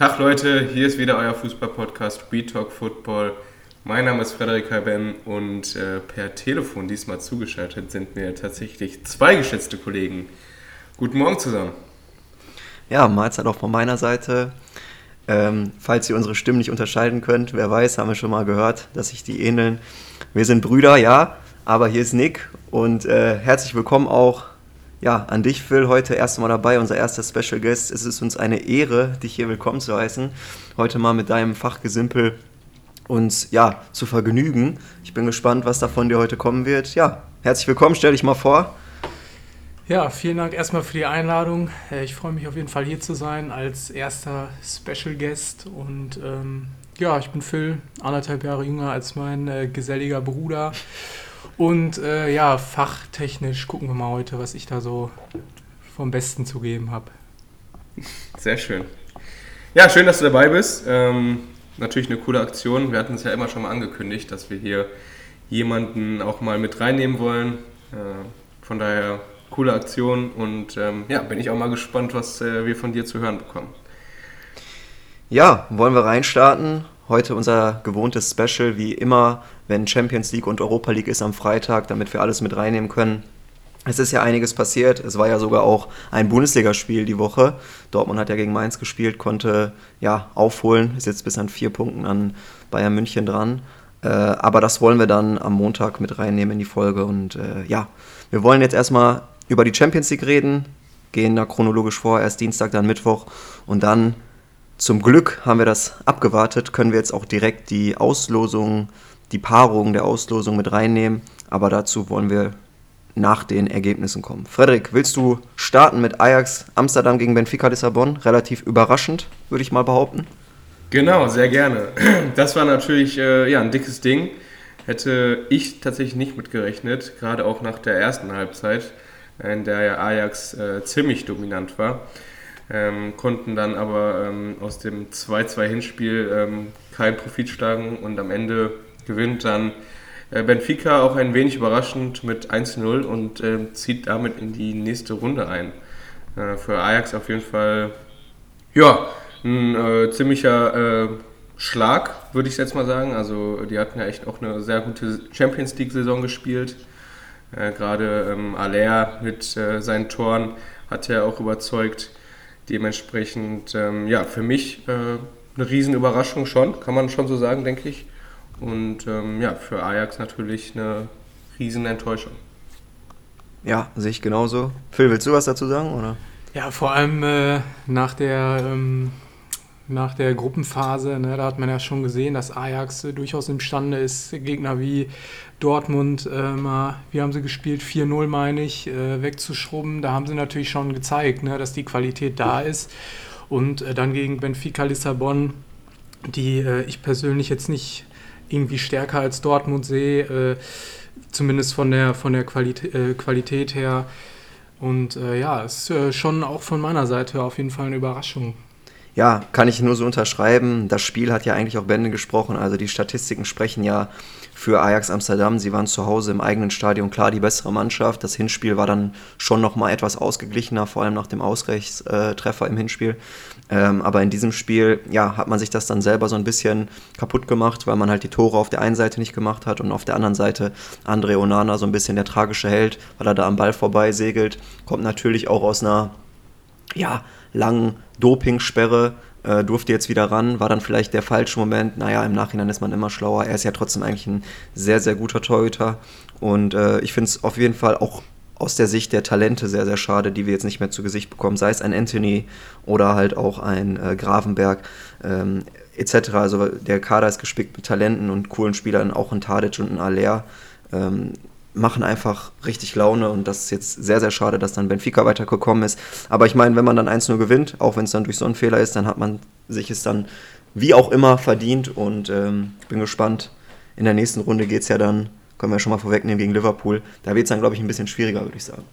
Tag Leute, hier ist wieder euer Fußball-Podcast We Talk Football. Mein Name ist Frederik Halben und äh, per Telefon diesmal zugeschaltet sind mir tatsächlich zwei geschätzte Kollegen. Guten Morgen zusammen. Ja, Mahlzeit auch von meiner Seite. Ähm, falls ihr unsere Stimmen nicht unterscheiden könnt, wer weiß, haben wir schon mal gehört, dass sich die ähneln. Wir sind Brüder, ja, aber hier ist Nick und äh, herzlich willkommen auch ja, an dich, Phil, heute erst Mal dabei, unser erster Special Guest. Es ist uns eine Ehre, dich hier willkommen zu heißen. Heute mal mit deinem Fachgesimpel uns ja, zu vergnügen. Ich bin gespannt, was da von dir heute kommen wird. Ja, herzlich willkommen, stell dich mal vor. Ja, vielen Dank erstmal für die Einladung. Äh, ich freue mich auf jeden Fall hier zu sein als erster Special Guest. Und ähm, ja, ich bin Phil, anderthalb Jahre jünger als mein äh, geselliger Bruder. Und äh, ja, fachtechnisch gucken wir mal heute, was ich da so vom Besten zu geben habe. Sehr schön. Ja, schön, dass du dabei bist. Ähm, natürlich eine coole Aktion. Wir hatten es ja immer schon mal angekündigt, dass wir hier jemanden auch mal mit reinnehmen wollen. Äh, von daher coole Aktion und ähm, ja, bin ich auch mal gespannt, was äh, wir von dir zu hören bekommen. Ja, wollen wir reinstarten? Heute unser gewohntes Special, wie immer, wenn Champions League und Europa League ist am Freitag, damit wir alles mit reinnehmen können. Es ist ja einiges passiert. Es war ja sogar auch ein Bundesligaspiel die Woche. Dortmund hat ja gegen Mainz gespielt, konnte ja aufholen, ist jetzt bis an vier Punkten an Bayern München dran. Äh, aber das wollen wir dann am Montag mit reinnehmen in die Folge. Und äh, ja, wir wollen jetzt erstmal über die Champions League reden, gehen da chronologisch vor, erst Dienstag, dann Mittwoch und dann zum Glück haben wir das abgewartet, können wir jetzt auch direkt die Auslosung, die Paarung der Auslosung mit reinnehmen. Aber dazu wollen wir nach den Ergebnissen kommen. Frederik, willst du starten mit Ajax Amsterdam gegen Benfica Lissabon? Relativ überraschend, würde ich mal behaupten. Genau, sehr gerne. Das war natürlich äh, ja, ein dickes Ding. Hätte ich tatsächlich nicht mitgerechnet, gerade auch nach der ersten Halbzeit, in der ja Ajax äh, ziemlich dominant war ähm, konnten dann aber ähm, aus dem 2-2-Hinspiel ähm, keinen Profit schlagen und am Ende gewinnt dann äh, Benfica auch ein wenig überraschend mit 1-0 und äh, zieht damit in die nächste Runde ein. Äh, für Ajax auf jeden Fall ja, ein äh, ziemlicher äh, Schlag, würde ich jetzt mal sagen. Also die hatten ja echt auch eine sehr gute Champions League-Saison gespielt. Äh, Gerade ähm, Aller mit seinen Toren hat ja auch überzeugt. Dementsprechend, ähm, ja, für mich äh, eine Riesenüberraschung schon, kann man schon so sagen, denke ich. Und ähm, ja, für Ajax natürlich eine Riesenenttäuschung. Ja, sehe ich genauso. Phil, willst du was dazu sagen? Oder? Ja, vor allem äh, nach der ähm, nach der Gruppenphase, ne, da hat man ja schon gesehen, dass Ajax äh, durchaus imstande ist, Gegner wie Dortmund äh, mal, wie haben sie gespielt, 4-0 meine ich, äh, wegzuschrubben. Da haben sie natürlich schon gezeigt, ne, dass die Qualität da ist. Und äh, dann gegen Benfica Lissabon, die äh, ich persönlich jetzt nicht irgendwie stärker als Dortmund sehe, zumindest von der, von der Qualität, Qualität her. Und ja, ist schon auch von meiner Seite auf jeden Fall eine Überraschung ja, kann ich nur so unterschreiben. Das Spiel hat ja eigentlich auch Bände gesprochen. Also die Statistiken sprechen ja für Ajax Amsterdam. Sie waren zu Hause im eigenen Stadion klar die bessere Mannschaft. Das Hinspiel war dann schon nochmal etwas ausgeglichener, vor allem nach dem Ausgleichstreffer im Hinspiel. Ähm, aber in diesem Spiel, ja, hat man sich das dann selber so ein bisschen kaputt gemacht, weil man halt die Tore auf der einen Seite nicht gemacht hat und auf der anderen Seite Andre Onana so ein bisschen der tragische Held, weil er da am Ball vorbei segelt. Kommt natürlich auch aus einer, ja, langen Dopingsperre, äh, durfte jetzt wieder ran, war dann vielleicht der falsche Moment. Naja, im Nachhinein ist man immer schlauer. Er ist ja trotzdem eigentlich ein sehr, sehr guter Torhüter. Und äh, ich finde es auf jeden Fall auch aus der Sicht der Talente sehr, sehr schade, die wir jetzt nicht mehr zu Gesicht bekommen. Sei es ein Anthony oder halt auch ein äh, Gravenberg ähm, etc. Also der Kader ist gespickt mit Talenten und coolen Spielern, auch ein Tadic und ein Aller. Ähm, machen einfach richtig Laune und das ist jetzt sehr, sehr schade, dass dann Benfica weitergekommen ist. Aber ich meine, wenn man dann 1-0 gewinnt, auch wenn es dann durch so einen Fehler ist, dann hat man sich es dann wie auch immer verdient und ähm, bin gespannt. In der nächsten Runde geht es ja dann, können wir schon mal vorwegnehmen, gegen Liverpool. Da wird es dann, glaube ich, ein bisschen schwieriger, würde ich sagen.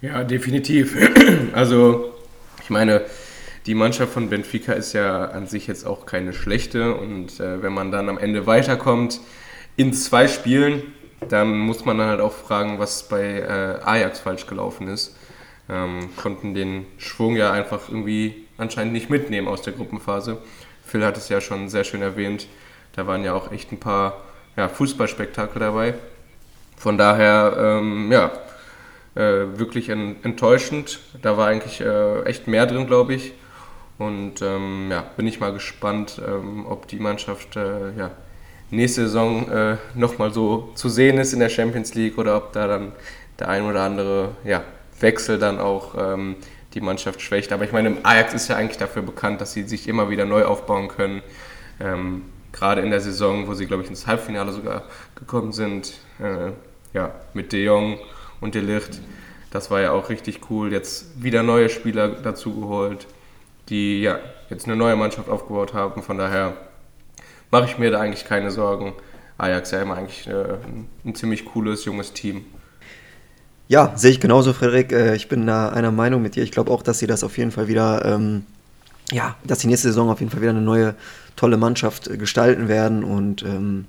Ja, definitiv. Also, ich meine, die Mannschaft von Benfica ist ja an sich jetzt auch keine schlechte und äh, wenn man dann am Ende weiterkommt in zwei Spielen, dann muss man dann halt auch fragen, was bei äh, Ajax falsch gelaufen ist. Ähm, konnten den Schwung ja einfach irgendwie anscheinend nicht mitnehmen aus der Gruppenphase. Phil hat es ja schon sehr schön erwähnt. Da waren ja auch echt ein paar ja, Fußballspektakel dabei. Von daher, ähm, ja, äh, wirklich enttäuschend. Da war eigentlich äh, echt mehr drin, glaube ich. Und ähm, ja, bin ich mal gespannt, ähm, ob die Mannschaft äh, ja, nächste Saison äh, nochmal so zu sehen ist in der Champions League oder ob da dann der ein oder andere ja, Wechsel dann auch ähm, die Mannschaft schwächt. Aber ich meine, Ajax ist ja eigentlich dafür bekannt, dass sie sich immer wieder neu aufbauen können. Ähm, gerade in der Saison, wo sie, glaube ich, ins Halbfinale sogar gekommen sind, äh, ja, mit De Jong und De Licht. Das war ja auch richtig cool. Jetzt wieder neue Spieler dazu geholt, die ja jetzt eine neue Mannschaft aufgebaut haben. Von daher mache ich mir da eigentlich keine Sorgen. Ajax ja immer eigentlich äh, ein ziemlich cooles, junges Team. Ja, sehe ich genauso, Frederik. Äh, ich bin da einer Meinung mit dir. Ich glaube auch, dass sie das auf jeden Fall wieder, ähm, ja, dass die nächste Saison auf jeden Fall wieder eine neue, tolle Mannschaft äh, gestalten werden und ähm,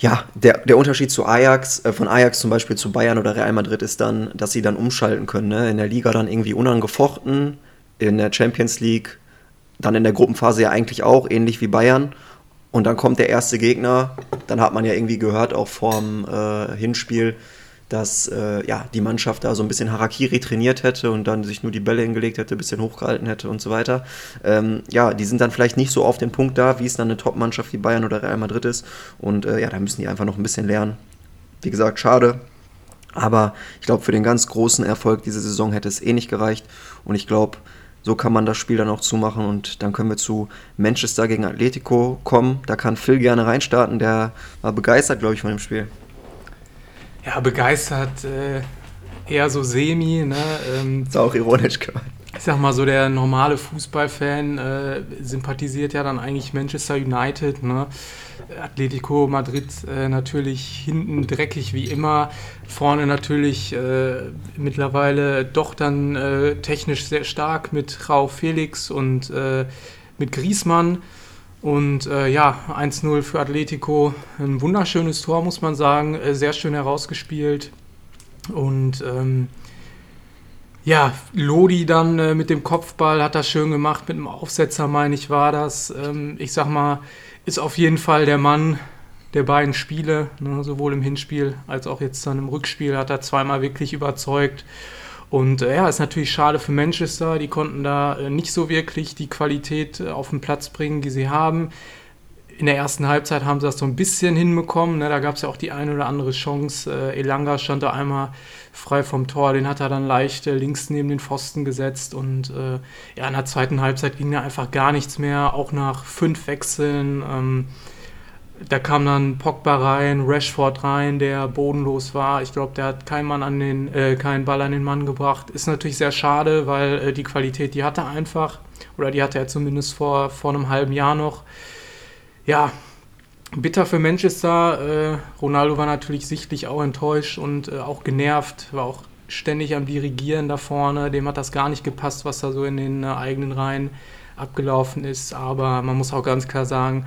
ja, der, der Unterschied zu Ajax, äh, von Ajax zum Beispiel zu Bayern oder Real Madrid ist dann, dass sie dann umschalten können. Ne? In der Liga dann irgendwie unangefochten, in der Champions League, dann in der Gruppenphase ja eigentlich auch, ähnlich wie Bayern. Und dann kommt der erste Gegner, dann hat man ja irgendwie gehört, auch vorm äh, Hinspiel, dass äh, ja, die Mannschaft da so ein bisschen Harakiri trainiert hätte und dann sich nur die Bälle hingelegt hätte, ein bisschen hochgehalten hätte und so weiter. Ähm, ja, die sind dann vielleicht nicht so auf den Punkt da, wie es dann eine Top-Mannschaft wie Bayern oder Real Madrid ist. Und äh, ja, da müssen die einfach noch ein bisschen lernen. Wie gesagt, schade. Aber ich glaube, für den ganz großen Erfolg diese Saison hätte es eh nicht gereicht. Und ich glaube, so kann man das Spiel dann auch zumachen und dann können wir zu Manchester gegen Atletico kommen. Da kann Phil gerne reinstarten, der war begeistert, glaube ich, von dem Spiel. Ja, begeistert, äh, eher so semi. Ne? Ähm, ist auch ironisch gemeint. Ich sag mal so, der normale Fußballfan äh, sympathisiert ja dann eigentlich Manchester United. Ne? Atletico Madrid äh, natürlich hinten dreckig wie immer. Vorne natürlich äh, mittlerweile doch dann äh, technisch sehr stark mit Rau Felix und äh, mit Griesmann. Und äh, ja, 1-0 für Atletico. Ein wunderschönes Tor, muss man sagen. Sehr schön herausgespielt. Und ähm, ja, Lodi dann äh, mit dem Kopfball hat das schön gemacht. Mit einem Aufsetzer, meine ich, war das. Ähm, ich sag mal, ist auf jeden Fall der Mann der beiden Spiele, ne, sowohl im Hinspiel als auch jetzt dann im Rückspiel, hat er zweimal wirklich überzeugt. Und äh, ja, ist natürlich schade für Manchester. Die konnten da äh, nicht so wirklich die Qualität äh, auf den Platz bringen, die sie haben. In der ersten Halbzeit haben sie das so ein bisschen hinbekommen. Ne? Da gab es ja auch die eine oder andere Chance. Äh, Elanga stand da einmal frei vom Tor. Den hat er dann leicht äh, links neben den Pfosten gesetzt. Und äh, ja, in der zweiten Halbzeit ging da einfach gar nichts mehr. Auch nach fünf Wechseln. Ähm, da kam dann Pogba rein, Rashford rein, der bodenlos war. Ich glaube, der hat keinen Mann an den, äh, keinen Ball an den Mann gebracht. Ist natürlich sehr schade, weil äh, die Qualität, die hatte er einfach. Oder die hatte er zumindest vor, vor einem halben Jahr noch. Ja, bitter für Manchester. Äh, Ronaldo war natürlich sichtlich auch enttäuscht und äh, auch genervt, war auch ständig am Dirigieren da vorne. Dem hat das gar nicht gepasst, was da so in den äh, eigenen Reihen abgelaufen ist. Aber man muss auch ganz klar sagen,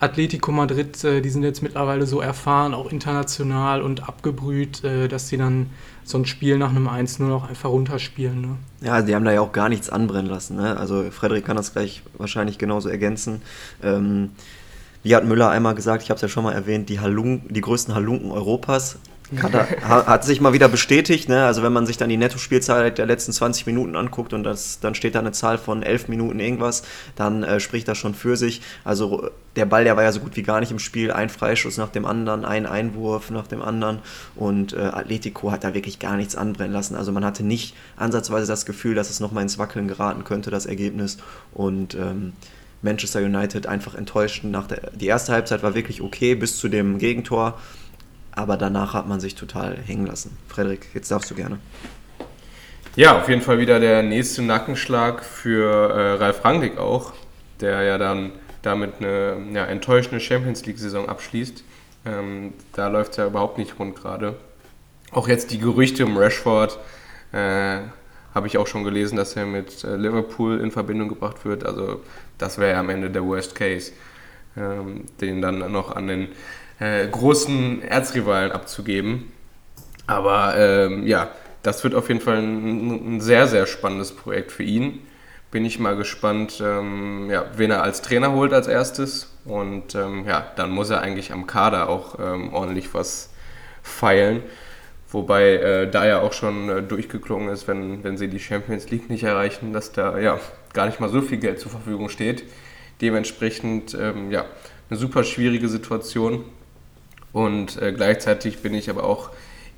Atletico Madrid, äh, die sind jetzt mittlerweile so erfahren, auch international und abgebrüht, äh, dass sie dann so ein Spiel nach einem 1 nur noch einfach runterspielen. Ne? Ja, die haben da ja auch gar nichts anbrennen lassen. Ne? Also Frederik kann das gleich wahrscheinlich genauso ergänzen. Ähm, wie hat Müller einmal gesagt, ich habe es ja schon mal erwähnt, die, Halun die größten Halunken Europas. Hat, er, hat, sich mal wieder bestätigt. Ne? Also wenn man sich dann die Nettospielzeit der letzten 20 Minuten anguckt und das, dann steht da eine Zahl von 11 Minuten irgendwas, dann äh, spricht das schon für sich. Also der Ball, der war ja so gut wie gar nicht im Spiel. Ein Freischuss nach dem anderen, ein Einwurf nach dem anderen. Und äh, Atletico hat da wirklich gar nichts anbrennen lassen. Also man hatte nicht ansatzweise das Gefühl, dass es nochmal ins Wackeln geraten könnte, das Ergebnis. Und ähm, Manchester United einfach enttäuscht. Nach der, die erste Halbzeit war wirklich okay bis zu dem Gegentor aber danach hat man sich total hängen lassen. Frederik, jetzt darfst du gerne. Ja, auf jeden Fall wieder der nächste Nackenschlag für äh, Ralf Rangnick auch, der ja dann damit eine ja, enttäuschende Champions League-Saison abschließt. Ähm, da läuft es ja überhaupt nicht rund gerade. Auch jetzt die Gerüchte um Rashford äh, habe ich auch schon gelesen, dass er mit äh, Liverpool in Verbindung gebracht wird. Also das wäre ja am Ende der Worst Case, ähm, den dann noch an den äh, großen Erzrivalen abzugeben. Aber ähm, ja, das wird auf jeden Fall ein, ein, sehr, sehr spannendes Projekt für ihn. bin ich mal gespannt, ähm, ja, wen er als Trainer holt als erstes. Und ähm, ja, dann muss er eigentlich am Kader auch ähm, ordentlich was feilen. Wobei äh, da ja auch schon äh, durchgeklungen ist, wenn, wenn sie die Champions League nicht erreichen, dass da ja gar nicht mal so viel Geld zur Verfügung steht. Dementsprechend ähm, ja, eine super schwierige Situation. Und äh, gleichzeitig bin ich aber auch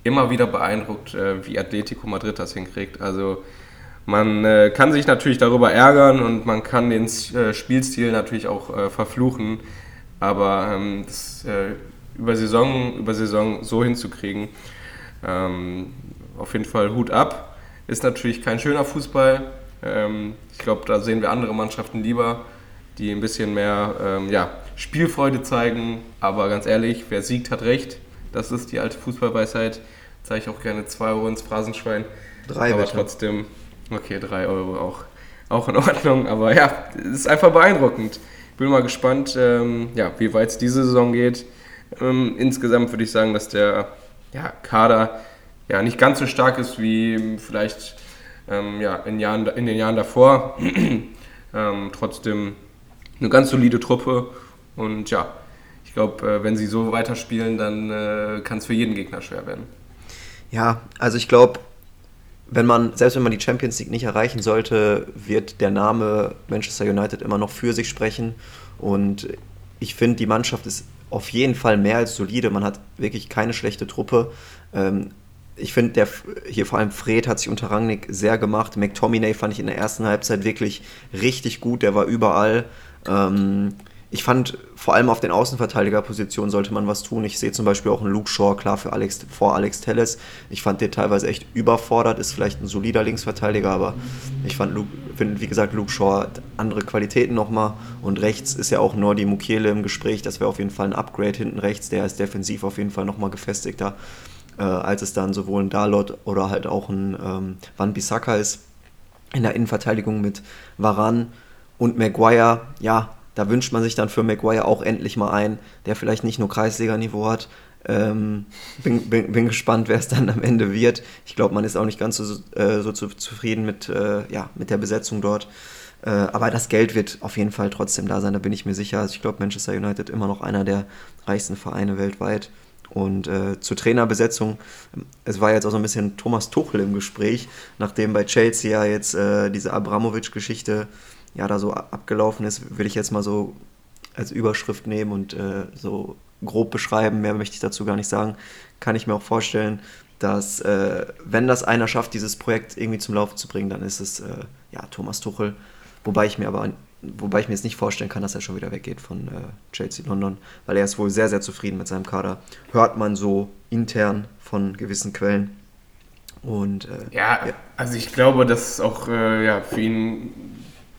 immer wieder beeindruckt, äh, wie Atletico Madrid das hinkriegt. Also man äh, kann sich natürlich darüber ärgern und man kann den äh, Spielstil natürlich auch verfluchen, aber ähm, das, über, Saison, über Saison so hinzukriegen, ähm, auf jeden Fall Hut ab. Ist natürlich kein schöner Fußball. Ähm, ich glaube, da sehen wir andere Mannschaften lieber, die ein bisschen mehr ähm, ja, Spielfreude zeigen. Aber ganz ehrlich, wer siegt, hat recht. Das ist die alte Fußballweisheit. Zeige ich auch gerne 2 Euro ins Phrasenschwein. Drei Aber bitte. trotzdem, okay, 3 Euro auch, auch in Ordnung. Aber ja, es ist einfach beeindruckend. Bin mal gespannt, ähm, ja, wie weit es diese Saison geht. Ähm, insgesamt würde ich sagen, dass der ja, Kader ja, nicht ganz so stark ist wie vielleicht ähm, ja, in, Jahren, in den Jahren davor. ähm, trotzdem eine ganz solide Truppe und ja, ich glaube, äh, wenn sie so weiterspielen, dann äh, kann es für jeden Gegner schwer werden. Ja, also ich glaube, wenn man, selbst wenn man die Champions League nicht erreichen sollte, wird der Name Manchester United immer noch für sich sprechen. Und ich finde, die Mannschaft ist auf jeden Fall mehr als solide. Man hat wirklich keine schlechte Truppe. Ähm, ich finde, hier vor allem Fred hat sich unter Rangnick sehr gemacht. McTominay fand ich in der ersten Halbzeit wirklich richtig gut. Der war überall. Ähm, ich fand, vor allem auf den Außenverteidigerpositionen sollte man was tun. Ich sehe zum Beispiel auch einen Luke Shaw, klar, für Alex, vor Alex Telles. Ich fand den teilweise echt überfordert, ist vielleicht ein solider Linksverteidiger, aber ich fand, finde, wie gesagt, Luke Shaw hat andere Qualitäten nochmal. Und rechts ist ja auch Nordi Mukiele im Gespräch. Das wäre auf jeden Fall ein Upgrade hinten rechts. Der ist defensiv auf jeden Fall nochmal gefestigter, äh, als es dann sowohl ein Dalot oder halt auch ein ähm, Van Bissaka ist. In der Innenverteidigung mit Varan und Maguire, ja, da wünscht man sich dann für Maguire auch endlich mal einen, der vielleicht nicht nur Kreisliga-Niveau hat. Ähm, bin, bin, bin, gespannt, wer es dann am Ende wird. Ich glaube, man ist auch nicht ganz so, äh, so zu, zufrieden mit, äh, ja, mit der Besetzung dort. Äh, aber das Geld wird auf jeden Fall trotzdem da sein, da bin ich mir sicher. Also ich glaube, Manchester United immer noch einer der reichsten Vereine weltweit. Und äh, zur Trainerbesetzung, es war jetzt auch so ein bisschen Thomas Tuchel im Gespräch, nachdem bei Chelsea ja jetzt äh, diese Abramovic-Geschichte ja da so abgelaufen ist, will ich jetzt mal so als Überschrift nehmen und äh, so grob beschreiben, mehr möchte ich dazu gar nicht sagen, kann ich mir auch vorstellen, dass äh, wenn das einer schafft, dieses Projekt irgendwie zum Laufen zu bringen, dann ist es äh, ja Thomas Tuchel, wobei ich mir aber wobei ich mir jetzt nicht vorstellen kann, dass er schon wieder weggeht von äh, Chelsea London, weil er ist wohl sehr sehr zufrieden mit seinem Kader. Hört man so intern von gewissen Quellen. Und äh, ja, ja, also ich glaube, dass auch äh, ja, für ihn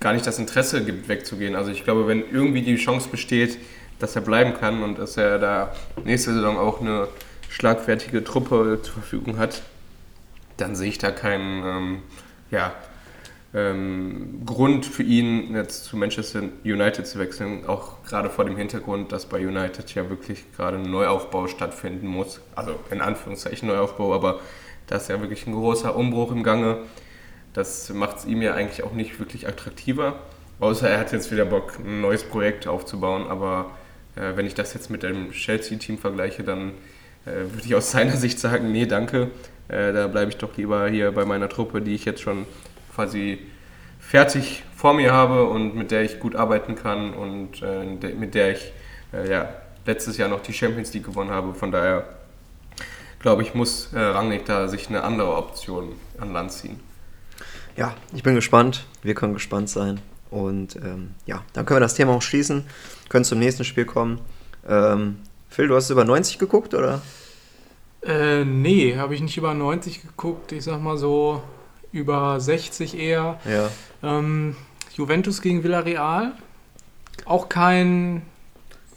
gar nicht das Interesse gibt, wegzugehen. Also ich glaube, wenn irgendwie die Chance besteht, dass er bleiben kann und dass er da nächste Saison auch eine schlagfertige Truppe zur Verfügung hat, dann sehe ich da keinen ähm, ja, ähm, Grund für ihn, jetzt zu Manchester United zu wechseln. Auch gerade vor dem Hintergrund, dass bei United ja wirklich gerade ein Neuaufbau stattfinden muss. Also in Anführungszeichen Neuaufbau, aber da ist ja wirklich ein großer Umbruch im Gange. Das macht es ihm ja eigentlich auch nicht wirklich attraktiver. Außer er hat jetzt wieder Bock, ein neues Projekt aufzubauen. Aber äh, wenn ich das jetzt mit dem Chelsea-Team vergleiche, dann äh, würde ich aus seiner Sicht sagen, nee, danke. Äh, da bleibe ich doch lieber hier bei meiner Truppe, die ich jetzt schon quasi fertig vor mir habe und mit der ich gut arbeiten kann und äh, mit der ich äh, ja, letztes Jahr noch die Champions League gewonnen habe. Von daher glaube ich, muss äh, Rangnick da sich eine andere Option an Land ziehen ja, ich bin gespannt. Wir können gespannt sein. Und ähm, ja, dann können wir das Thema auch schließen. Können zum nächsten Spiel kommen. Ähm, Phil, du hast über 90 geguckt, oder? Äh, nee, habe ich nicht über 90 geguckt. Ich sag mal so über 60 eher. Ja. Ähm, Juventus gegen Villarreal. Auch kein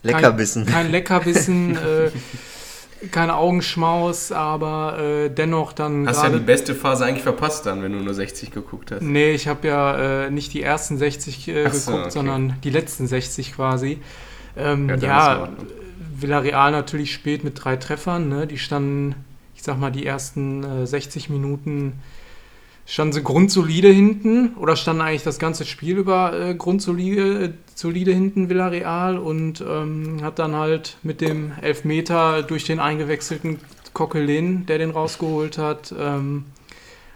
Leckerbissen. Kein, kein Leckerbissen. äh, kein Augenschmaus, aber äh, dennoch dann. Hast ja die beste Phase eigentlich verpasst dann, wenn du nur 60 geguckt hast. Nee, ich habe ja äh, nicht die ersten 60 äh, geguckt, so, okay. sondern die letzten 60 quasi. Ähm, ja, ja Villarreal natürlich spät mit drei Treffern. Ne? Die standen, ich sag mal, die ersten 60 äh, Minuten standen sie grundsolide hinten oder standen eigentlich das ganze Spiel über äh, grundsolide solide hinten Villarreal und ähm, hat dann halt mit dem Elfmeter durch den eingewechselten Coquelin, der den rausgeholt hat, ähm,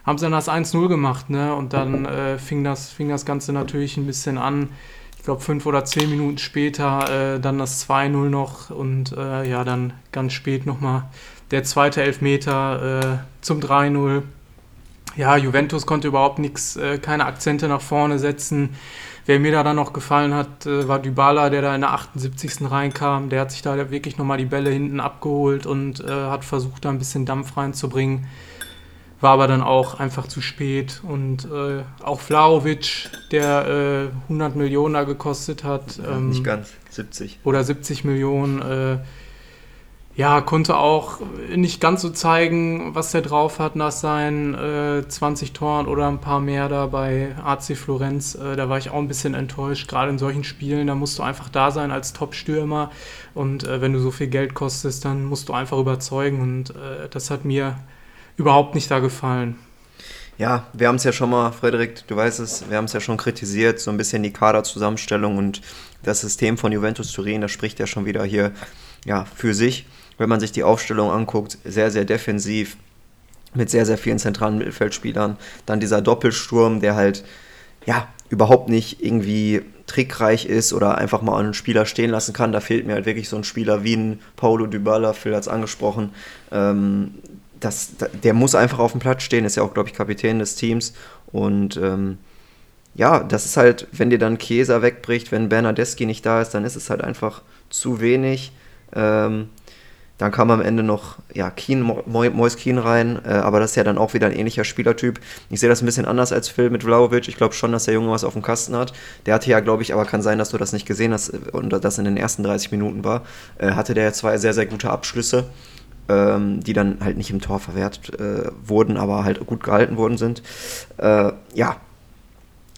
haben sie dann das 1-0 gemacht, ne? Und dann äh, fing, das, fing das Ganze natürlich ein bisschen an. Ich glaube, fünf oder zehn Minuten später äh, dann das 2-0 noch und äh, ja, dann ganz spät nochmal der zweite Elfmeter äh, zum 3-0. Ja, Juventus konnte überhaupt nichts, äh, keine Akzente nach vorne setzen. Wer mir da dann noch gefallen hat, äh, war Dybala, der da in der 78. reinkam. Der hat sich da wirklich nochmal die Bälle hinten abgeholt und äh, hat versucht, da ein bisschen Dampf reinzubringen. War aber dann auch einfach zu spät. Und äh, auch Vlaovic, der äh, 100 Millionen da gekostet hat. Ähm, Nicht ganz, 70. Oder 70 Millionen äh, ja, konnte auch nicht ganz so zeigen, was der drauf hat nach seinen äh, 20 Toren oder ein paar mehr da bei AC Florenz. Äh, da war ich auch ein bisschen enttäuscht. Gerade in solchen Spielen, da musst du einfach da sein als Top-Stürmer. Und äh, wenn du so viel Geld kostest, dann musst du einfach überzeugen. Und äh, das hat mir überhaupt nicht da gefallen. Ja, wir haben es ja schon mal, Frederik, du weißt es, wir haben es ja schon kritisiert, so ein bisschen die Kaderzusammenstellung und das System von Juventus Turin, das spricht ja schon wieder hier ja, für sich wenn man sich die Aufstellung anguckt, sehr, sehr defensiv mit sehr, sehr vielen zentralen Mittelfeldspielern. Dann dieser Doppelsturm, der halt ja überhaupt nicht irgendwie trickreich ist oder einfach mal einen Spieler stehen lassen kann. Da fehlt mir halt wirklich so ein Spieler wie ein Paulo Dybala, Phil hat es angesprochen. Ähm, das, der muss einfach auf dem Platz stehen, ist ja auch, glaube ich, Kapitän des Teams. Und ähm, ja, das ist halt, wenn dir dann Chiesa wegbricht, wenn Bernardeschi nicht da ist, dann ist es halt einfach zu wenig. Ähm, dann kam am Ende noch ja, Keen, Mois Keen rein, äh, aber das ist ja dann auch wieder ein ähnlicher Spielertyp. Ich sehe das ein bisschen anders als Phil mit Vlaovic. Ich glaube schon, dass der Junge was auf dem Kasten hat. Der hatte ja, glaube ich, aber kann sein, dass du das nicht gesehen hast äh, und das in den ersten 30 Minuten war, äh, hatte der zwei sehr, sehr gute Abschlüsse, ähm, die dann halt nicht im Tor verwehrt äh, wurden, aber halt gut gehalten worden sind. Äh, ja,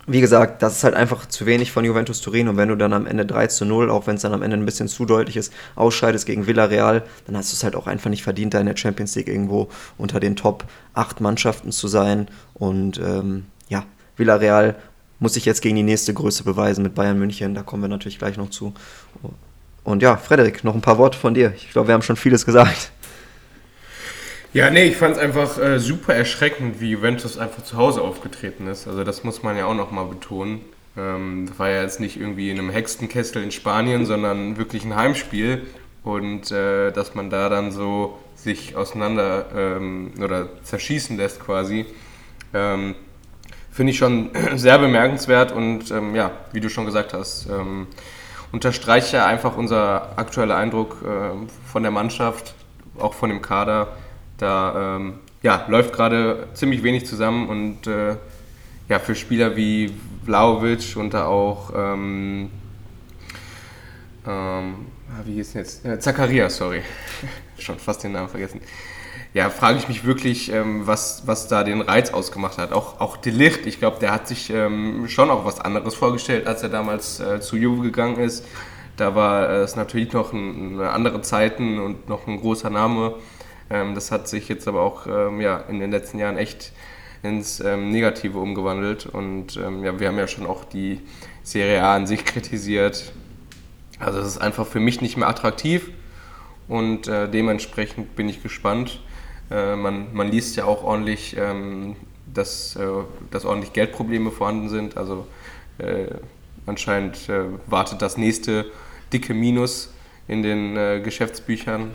wie gesagt, das ist halt einfach zu wenig von Juventus Turin und wenn du dann am Ende 3 zu 0, auch wenn es dann am Ende ein bisschen zu deutlich ist, ausscheidest gegen Villarreal, dann hast du es halt auch einfach nicht verdient, da in der Champions League irgendwo unter den Top 8 Mannschaften zu sein und ähm, ja, Villarreal muss sich jetzt gegen die nächste Größe beweisen mit Bayern München, da kommen wir natürlich gleich noch zu. Und ja, Frederik, noch ein paar Worte von dir. Ich glaube, wir haben schon vieles gesagt. Ja, nee, ich fand es einfach äh, super erschreckend, wie Juventus einfach zu Hause aufgetreten ist. Also das muss man ja auch nochmal betonen. Ähm, das war ja jetzt nicht irgendwie in einem Hexenkessel in Spanien, sondern wirklich ein Heimspiel. Und äh, dass man da dann so sich auseinander ähm, oder zerschießen lässt quasi, ähm, finde ich schon sehr bemerkenswert. Und ähm, ja, wie du schon gesagt hast, ähm, unterstreicht ja einfach unser aktueller Eindruck äh, von der Mannschaft, auch von dem Kader da ähm, ja, läuft gerade ziemlich wenig zusammen und äh, ja, für Spieler wie Vlaovic und da auch ähm, ähm, ah, wie hieß denn jetzt? Äh, Zakaria, sorry. Schon fast den Namen vergessen. Ja, frage ich mich wirklich, ähm, was, was da den Reiz ausgemacht hat. Auch, auch Delicht, ich glaube, der hat sich ähm, schon auch was anderes vorgestellt, als er damals äh, zu Juve gegangen ist. Da war es natürlich noch ein, eine andere Zeiten und noch ein großer Name. Ähm, das hat sich jetzt aber auch ähm, ja, in den letzten Jahren echt ins ähm, Negative umgewandelt. Und ja, wir haben ja schon auch die Serie A an sich kritisiert. Also es ist einfach für mich nicht mehr attraktiv und äh, dementsprechend bin ich gespannt. Äh, man, man liest ja auch ordentlich, ähm, dass, äh, dass ordentlich Geldprobleme vorhanden sind. Also äh, anscheinend äh, wartet das nächste dicke Minus in den äh, Geschäftsbüchern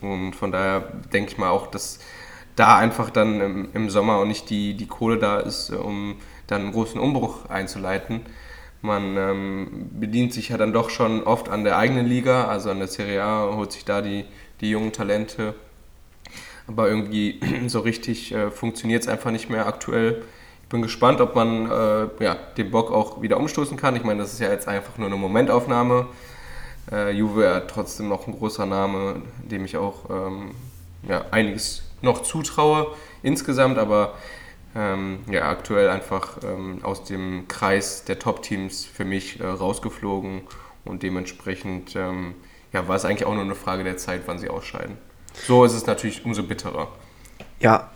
und von daher denke ich mal auch, dass da einfach dann im, im Sommer auch nicht die, die Kohle da ist, um dann einen großen Umbruch einzuleiten. Man ähm, bedient sich ja dann doch schon oft an der eigenen Liga, also an der Serie A, holt sich da die, die jungen Talente. Aber irgendwie so richtig äh, funktioniert es einfach nicht mehr aktuell. Ich bin gespannt, ob man äh, ja, den Bock auch wieder umstoßen kann. Ich meine, das ist ja jetzt einfach nur eine Momentaufnahme. Äh, Juve trotzdem noch ein großer Name, dem ich auch ähm, ja, einiges noch zutraue insgesamt, aber ähm, ja, aktuell einfach ähm, aus dem Kreis der Top-Teams für mich äh, rausgeflogen und dementsprechend ähm, ja, war es eigentlich auch nur eine Frage der Zeit, wann sie ausscheiden. So ist es natürlich umso bitterer. Ja,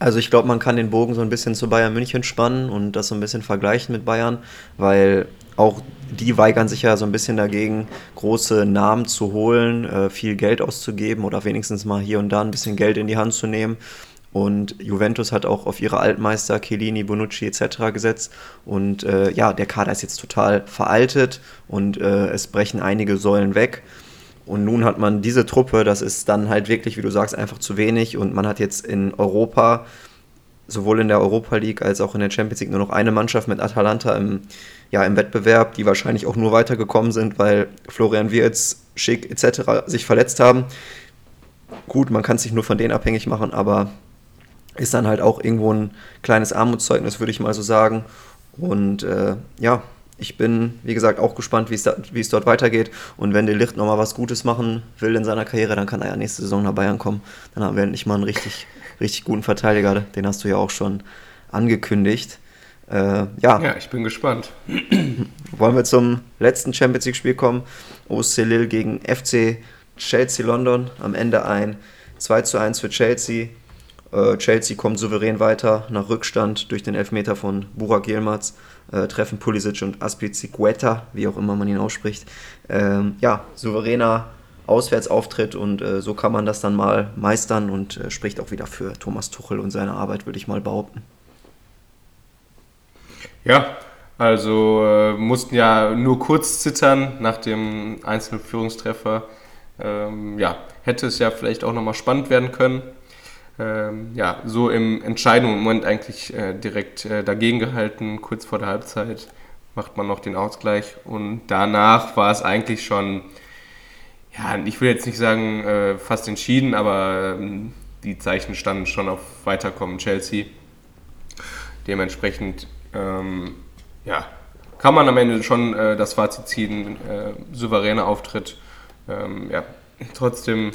Also ich glaube, man kann den Bogen so ein bisschen zu Bayern München spannen und das so ein bisschen vergleichen mit Bayern, weil auch die weigern sich ja so ein bisschen dagegen, große Namen zu holen, äh, viel Geld auszugeben oder wenigstens mal hier und da ein bisschen Geld in die Hand zu nehmen. Und Juventus hat auch auf ihre Altmeister Chiellini, Bonucci etc. gesetzt. Und äh, ja, der Kader ist jetzt total veraltet und äh, es brechen einige Säulen weg. Und nun hat man diese Truppe, das ist dann halt wirklich, wie du sagst, einfach zu wenig. Und man hat jetzt in Europa, sowohl in der Europa League als auch in der Champions League, nur noch eine Mannschaft mit Atalanta im, ja, im Wettbewerb, die wahrscheinlich auch nur weitergekommen sind, weil Florian Wirtz, Schick etc. sich verletzt haben. Gut, man kann sich nur von denen abhängig machen, aber ist dann halt auch irgendwo ein kleines Armutszeugnis, würde ich mal so sagen. Und äh, ja, ich bin, wie gesagt, auch gespannt, da, wie es dort weitergeht. Und wenn der Licht nochmal was Gutes machen will in seiner Karriere, dann kann er ja nächste Saison nach Bayern kommen. Dann haben wir endlich mal einen richtig, richtig guten Verteidiger. Den hast du ja auch schon angekündigt. Äh, ja. ja, ich bin gespannt. Wollen wir zum letzten Champions League-Spiel kommen? OSC Lille gegen FC Chelsea London. Am Ende ein 2 zu 1 für Chelsea. Äh, Chelsea kommt souverän weiter nach Rückstand durch den Elfmeter von Burak Yilmaz äh, treffen Pulisic und Aspizigueta, wie auch immer man ihn ausspricht. Ähm, ja, souveräner Auswärtsauftritt und äh, so kann man das dann mal meistern und äh, spricht auch wieder für Thomas Tuchel und seine Arbeit, würde ich mal behaupten. Ja, also äh, mussten ja nur kurz zittern nach dem einzelnen Führungstreffer. Ähm, ja, hätte es ja vielleicht auch nochmal spannend werden können ähm, ja, so im entscheidenden Moment eigentlich äh, direkt äh, dagegen gehalten. Kurz vor der Halbzeit macht man noch den Ausgleich und danach war es eigentlich schon, ja, ich will jetzt nicht sagen äh, fast entschieden, aber ähm, die Zeichen standen schon auf Weiterkommen Chelsea. Dementsprechend, ähm, ja, kann man am Ende schon äh, das Fazit ziehen, äh, souveräner Auftritt. Ähm, ja, trotzdem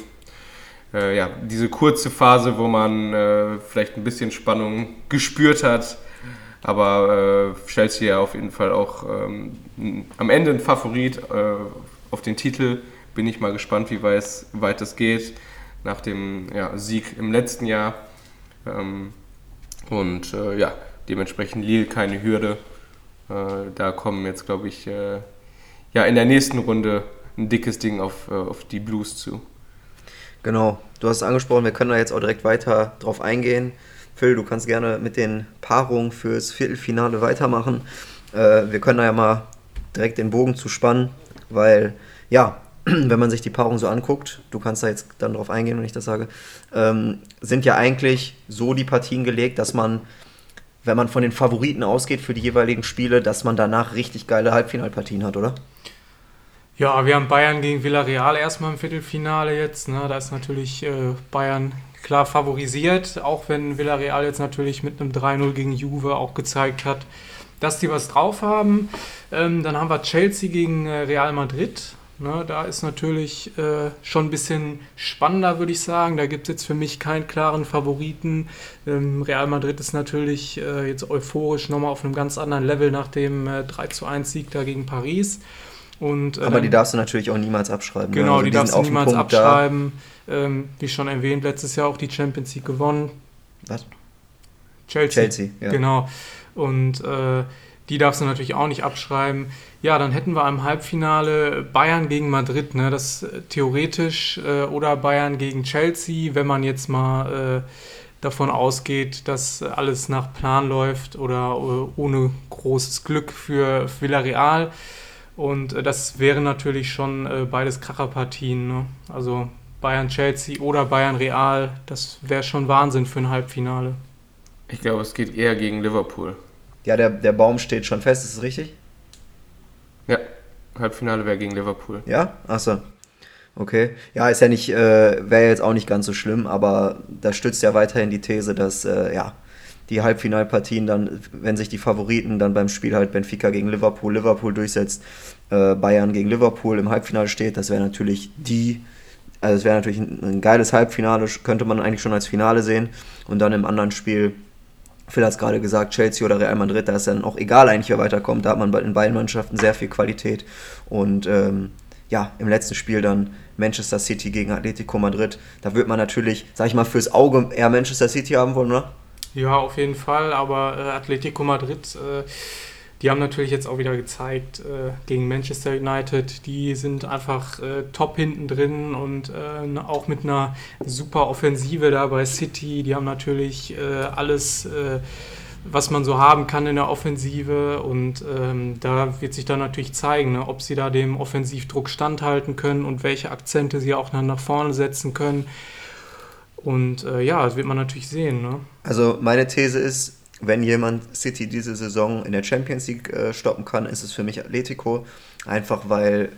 äh, ja, diese kurze Phase, wo man äh, vielleicht ein bisschen Spannung gespürt hat. Aber äh, Chelsea ja auf jeden Fall auch ähm, am Ende ein Favorit äh, auf den Titel. Bin ich mal gespannt, wie weit es geht nach dem ja, Sieg im letzten Jahr. Ähm, und äh, ja, dementsprechend Lille keine Hürde. Äh, da kommen jetzt, glaube ich, äh, ja, in der nächsten Runde ein dickes Ding auf, äh, auf die Blues zu. Genau, du hast es angesprochen, wir können da jetzt auch direkt weiter drauf eingehen. Phil, du kannst gerne mit den Paarungen fürs Viertelfinale weitermachen. Wir können da ja mal direkt den Bogen zu spannen, weil ja, wenn man sich die Paarung so anguckt, du kannst da jetzt dann drauf eingehen, wenn ich das sage, ähm, sind ja eigentlich so die Partien gelegt, dass man, wenn man von den Favoriten ausgeht für die jeweiligen Spiele, dass man danach richtig geile Halbfinalpartien hat, oder? Ja, wir haben Bayern gegen Villarreal erstmal im Viertelfinale jetzt. Ne? Da ist natürlich äh, Bayern klar favorisiert, auch wenn Villarreal jetzt natürlich mit einem 3-0 gegen Juve auch gezeigt hat, dass die was drauf haben. Ähm, dann haben wir Chelsea gegen äh, Real Madrid. Ne? Da ist natürlich äh, schon ein bisschen spannender, würde ich sagen. Da gibt es jetzt für mich keinen klaren Favoriten. Ähm, Real Madrid ist natürlich äh, jetzt euphorisch nochmal auf einem ganz anderen Level nach dem 3-1 äh, Sieg da gegen Paris. Und, äh, Aber die darfst du natürlich auch niemals abschreiben. Ne? Genau, ne? also die, die darfst du niemals abschreiben. Ähm, wie schon erwähnt, letztes Jahr auch die Champions League gewonnen. Was? Chelsea. Chelsea, ja. Genau. Und äh, die darfst du natürlich auch nicht abschreiben. Ja, dann hätten wir im Halbfinale Bayern gegen Madrid. Ne? Das äh, theoretisch äh, oder Bayern gegen Chelsea, wenn man jetzt mal äh, davon ausgeht, dass alles nach Plan läuft oder äh, ohne großes Glück für Villarreal. Und äh, das wären natürlich schon äh, beides Kracherpartien. Ne? Also Bayern-Chelsea oder Bayern-Real, das wäre schon Wahnsinn für ein Halbfinale. Ich glaube, es geht eher gegen Liverpool. Ja, der, der Baum steht schon fest, ist das richtig? Ja, Halbfinale wäre gegen Liverpool. Ja? Achso. Okay. Ja, ist ja nicht, äh, wäre jetzt auch nicht ganz so schlimm, aber da stützt ja weiterhin die These, dass, äh, ja, die Halbfinalpartien dann, wenn sich die Favoriten dann beim Spiel halt Benfica gegen Liverpool, Liverpool durchsetzt, äh, Bayern gegen Liverpool im Halbfinale steht, das wäre natürlich die, also es wäre natürlich ein, ein, geiles Halbfinale, könnte man eigentlich schon als Finale sehen und dann im anderen Spiel, Phil hat es gerade gesagt, Chelsea oder Real Madrid, da ist dann auch egal eigentlich, wer weiterkommt, da hat man in beiden Mannschaften sehr viel Qualität. Und ähm, ja, im letzten Spiel dann Manchester City gegen Atletico Madrid, da wird man natürlich, sag ich mal, fürs Auge eher Manchester City haben wollen, oder? Ja, auf jeden Fall, aber äh, Atletico Madrid, äh, die haben natürlich jetzt auch wieder gezeigt äh, gegen Manchester United, die sind einfach äh, top hinten drin und äh, auch mit einer super Offensive da bei City, die haben natürlich äh, alles was man so haben kann in der Offensive. Und ähm, da wird sich dann natürlich zeigen, ne, ob sie da dem Offensivdruck standhalten können und welche Akzente sie auch nach vorne setzen können. Und äh, ja, das wird man natürlich sehen. Ne? Also meine These ist, wenn jemand City diese Saison in der Champions League äh, stoppen kann, ist es für mich Atletico. Einfach weil,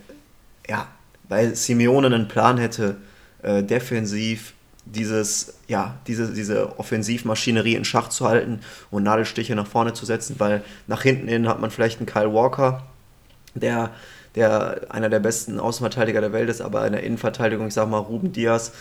ja, weil Simeone einen Plan hätte, äh, defensiv dieses, ja, diese, diese Offensivmaschinerie in Schach zu halten und Nadelstiche nach vorne zu setzen, weil nach hinten hin hat man vielleicht einen Kyle Walker, der, der einer der besten Außenverteidiger der Welt ist, aber in der Innenverteidigung, ich sag mal, Ruben Diaz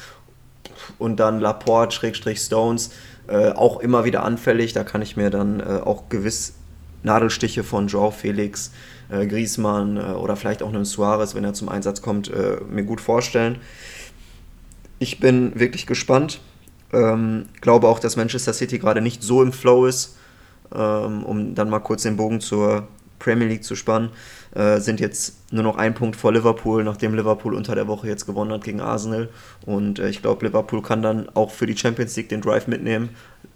und dann Laporte, Schrägstrich Stones, äh, auch immer wieder anfällig. Da kann ich mir dann äh, auch gewiss Nadelstiche von Joao Felix, äh, Griezmann äh, oder vielleicht auch einen Suarez, wenn er zum Einsatz kommt, äh, mir gut vorstellen. Ich bin wirklich gespannt. Ähm, glaube auch, dass Manchester City gerade nicht so im Flow ist, ähm, um dann mal kurz den Bogen zur Premier League zu spannen. Äh, sind jetzt nur noch ein Punkt vor Liverpool, nachdem Liverpool unter der Woche jetzt gewonnen hat gegen Arsenal. Und äh, ich glaube, Liverpool kann dann auch für die Champions League den Drive mitnehmen.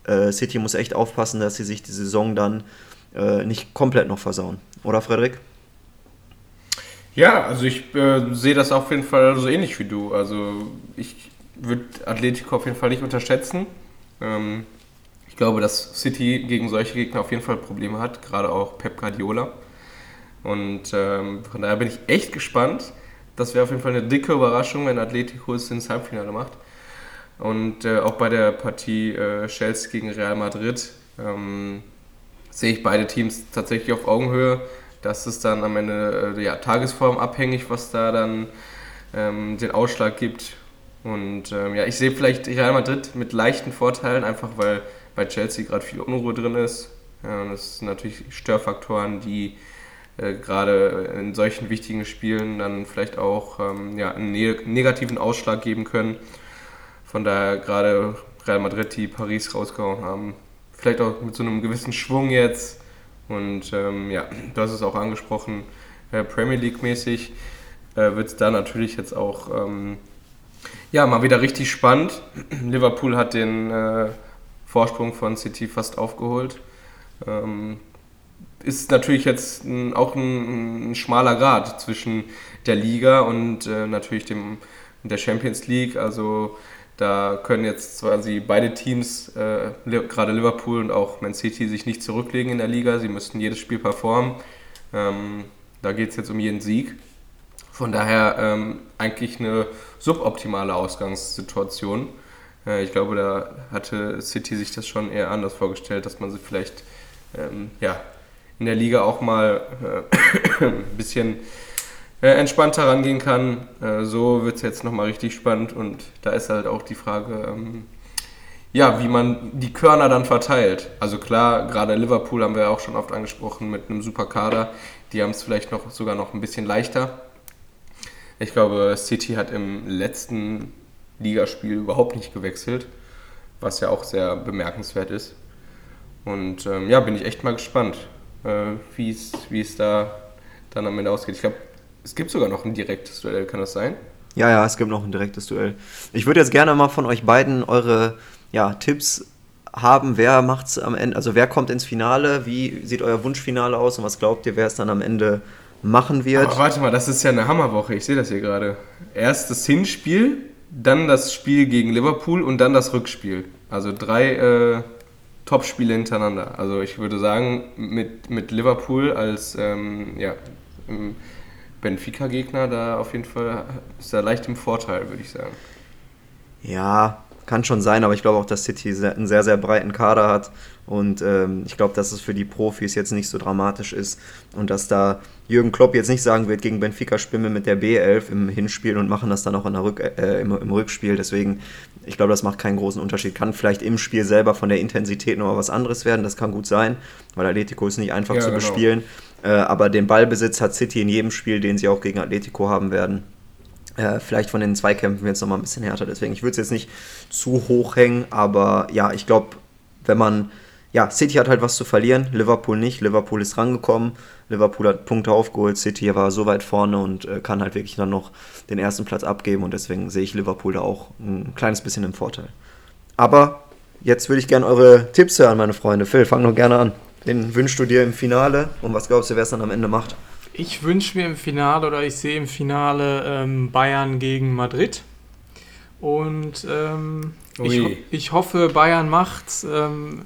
Äh, City muss echt aufpassen, dass sie sich die Saison dann äh, nicht komplett noch versauen. Oder Frederik? Ja, also ich äh, sehe das auf jeden Fall so ähnlich wie du. Also ich würde Atletico auf jeden Fall nicht unterschätzen. Ähm, ich glaube, dass City gegen solche Gegner auf jeden Fall Probleme hat, gerade auch Pep Guardiola. Und ähm, von daher bin ich echt gespannt. Das wäre auf jeden Fall eine dicke Überraschung, wenn Atletico es ins Halbfinale macht. Und äh, auch bei der Partie äh, Chelsea gegen Real Madrid ähm, sehe ich beide Teams tatsächlich auf Augenhöhe. Das ist dann am Ende äh, ja, Tagesform abhängig, was da dann ähm, den Ausschlag gibt. Und ähm, ja, ich sehe vielleicht Real Madrid mit leichten Vorteilen, einfach weil bei Chelsea gerade viel Unruhe drin ist. Ja, das sind natürlich Störfaktoren, die äh, gerade in solchen wichtigen Spielen dann vielleicht auch ähm, ja, einen ne negativen Ausschlag geben können. Von daher gerade Real Madrid, die Paris rausgehauen haben, vielleicht auch mit so einem gewissen Schwung jetzt. Und ähm, ja, hast es auch angesprochen, äh, Premier League mäßig äh, wird es da natürlich jetzt auch ähm, ja, mal wieder richtig spannend. Liverpool hat den äh, Vorsprung von City fast aufgeholt. Ähm, ist natürlich jetzt auch ein, ein, schmaler Grad zwischen der Liga und äh, natürlich dem, der Champions League. Also da können jetzt quasi beide Teams, äh, gerade Liverpool und auch Man City, sich nicht zurücklegen in der Liga. Sie müssten jedes Spiel performen. Ähm, da geht es jetzt um jeden Sieg. Von daher ähm, eigentlich eine suboptimale Ausgangssituation. Äh, ich glaube, da hatte City sich das schon eher anders vorgestellt, dass man sie vielleicht ähm, ja, in der Liga auch mal äh, ein bisschen äh, entspannter rangehen kann. Äh, so wird es jetzt nochmal richtig spannend und da ist halt auch die Frage, ähm, ja, wie man die Körner dann verteilt. Also klar, gerade Liverpool haben wir auch schon oft angesprochen mit einem super Kader. Die haben es vielleicht noch sogar noch ein bisschen leichter. Ich glaube, City hat im letzten Ligaspiel überhaupt nicht gewechselt, was ja auch sehr bemerkenswert ist. Und ähm, ja, bin ich echt mal gespannt, äh, wie es da dann am Ende ausgeht. Ich glaube, es gibt sogar noch ein direktes Duell, kann das sein? Ja, ja, es gibt noch ein direktes Duell. Ich würde jetzt gerne mal von euch beiden eure ja, Tipps haben, wer macht's am Ende, also wer kommt ins Finale, wie sieht euer Wunschfinale aus und was glaubt ihr, wer es dann am Ende machen wird. Aber warte mal, das ist ja eine Hammerwoche, ich sehe das hier gerade. Erst das Hinspiel, dann das Spiel gegen Liverpool und dann das Rückspiel. Also drei äh, Top-Spiele hintereinander. Also ich würde sagen, mit, mit Liverpool als ähm, ja, Benfica-Gegner da auf jeden Fall ist er leicht im Vorteil, würde ich sagen. Ja, kann schon sein, aber ich glaube auch, dass City einen sehr, sehr breiten Kader hat und ähm, ich glaube, dass es für die Profis jetzt nicht so dramatisch ist und dass da Jürgen Klopp jetzt nicht sagen wird, gegen Benfica spielen wir mit der B11 im Hinspiel und machen das dann auch der Rück, äh, im, im, Rückspiel. Deswegen, ich glaube, das macht keinen großen Unterschied. Kann vielleicht im Spiel selber von der Intensität nochmal was anderes werden, das kann gut sein, weil Atletico ist nicht einfach ja, zu genau. bespielen. Äh, aber den Ballbesitz hat City in jedem Spiel, den sie auch gegen Atletico haben werden. Äh, vielleicht von den Zweikämpfen jetzt nochmal ein bisschen härter. Deswegen, ich würde es jetzt nicht zu hoch hängen, aber ja, ich glaube, wenn man, ja, City hat halt was zu verlieren, Liverpool nicht. Liverpool ist rangekommen, Liverpool hat Punkte aufgeholt, City war so weit vorne und äh, kann halt wirklich dann noch den ersten Platz abgeben und deswegen sehe ich Liverpool da auch ein kleines bisschen im Vorteil. Aber jetzt würde ich gerne eure Tipps hören, meine Freunde. Phil, fang doch gerne an. Den wünschst du dir im Finale und was glaubst du, wer es dann am Ende macht? Ich wünsche mir im Finale oder ich sehe im Finale ähm, Bayern gegen Madrid. Und ähm, ich, ich, hoffe, Bayern macht's. Ähm,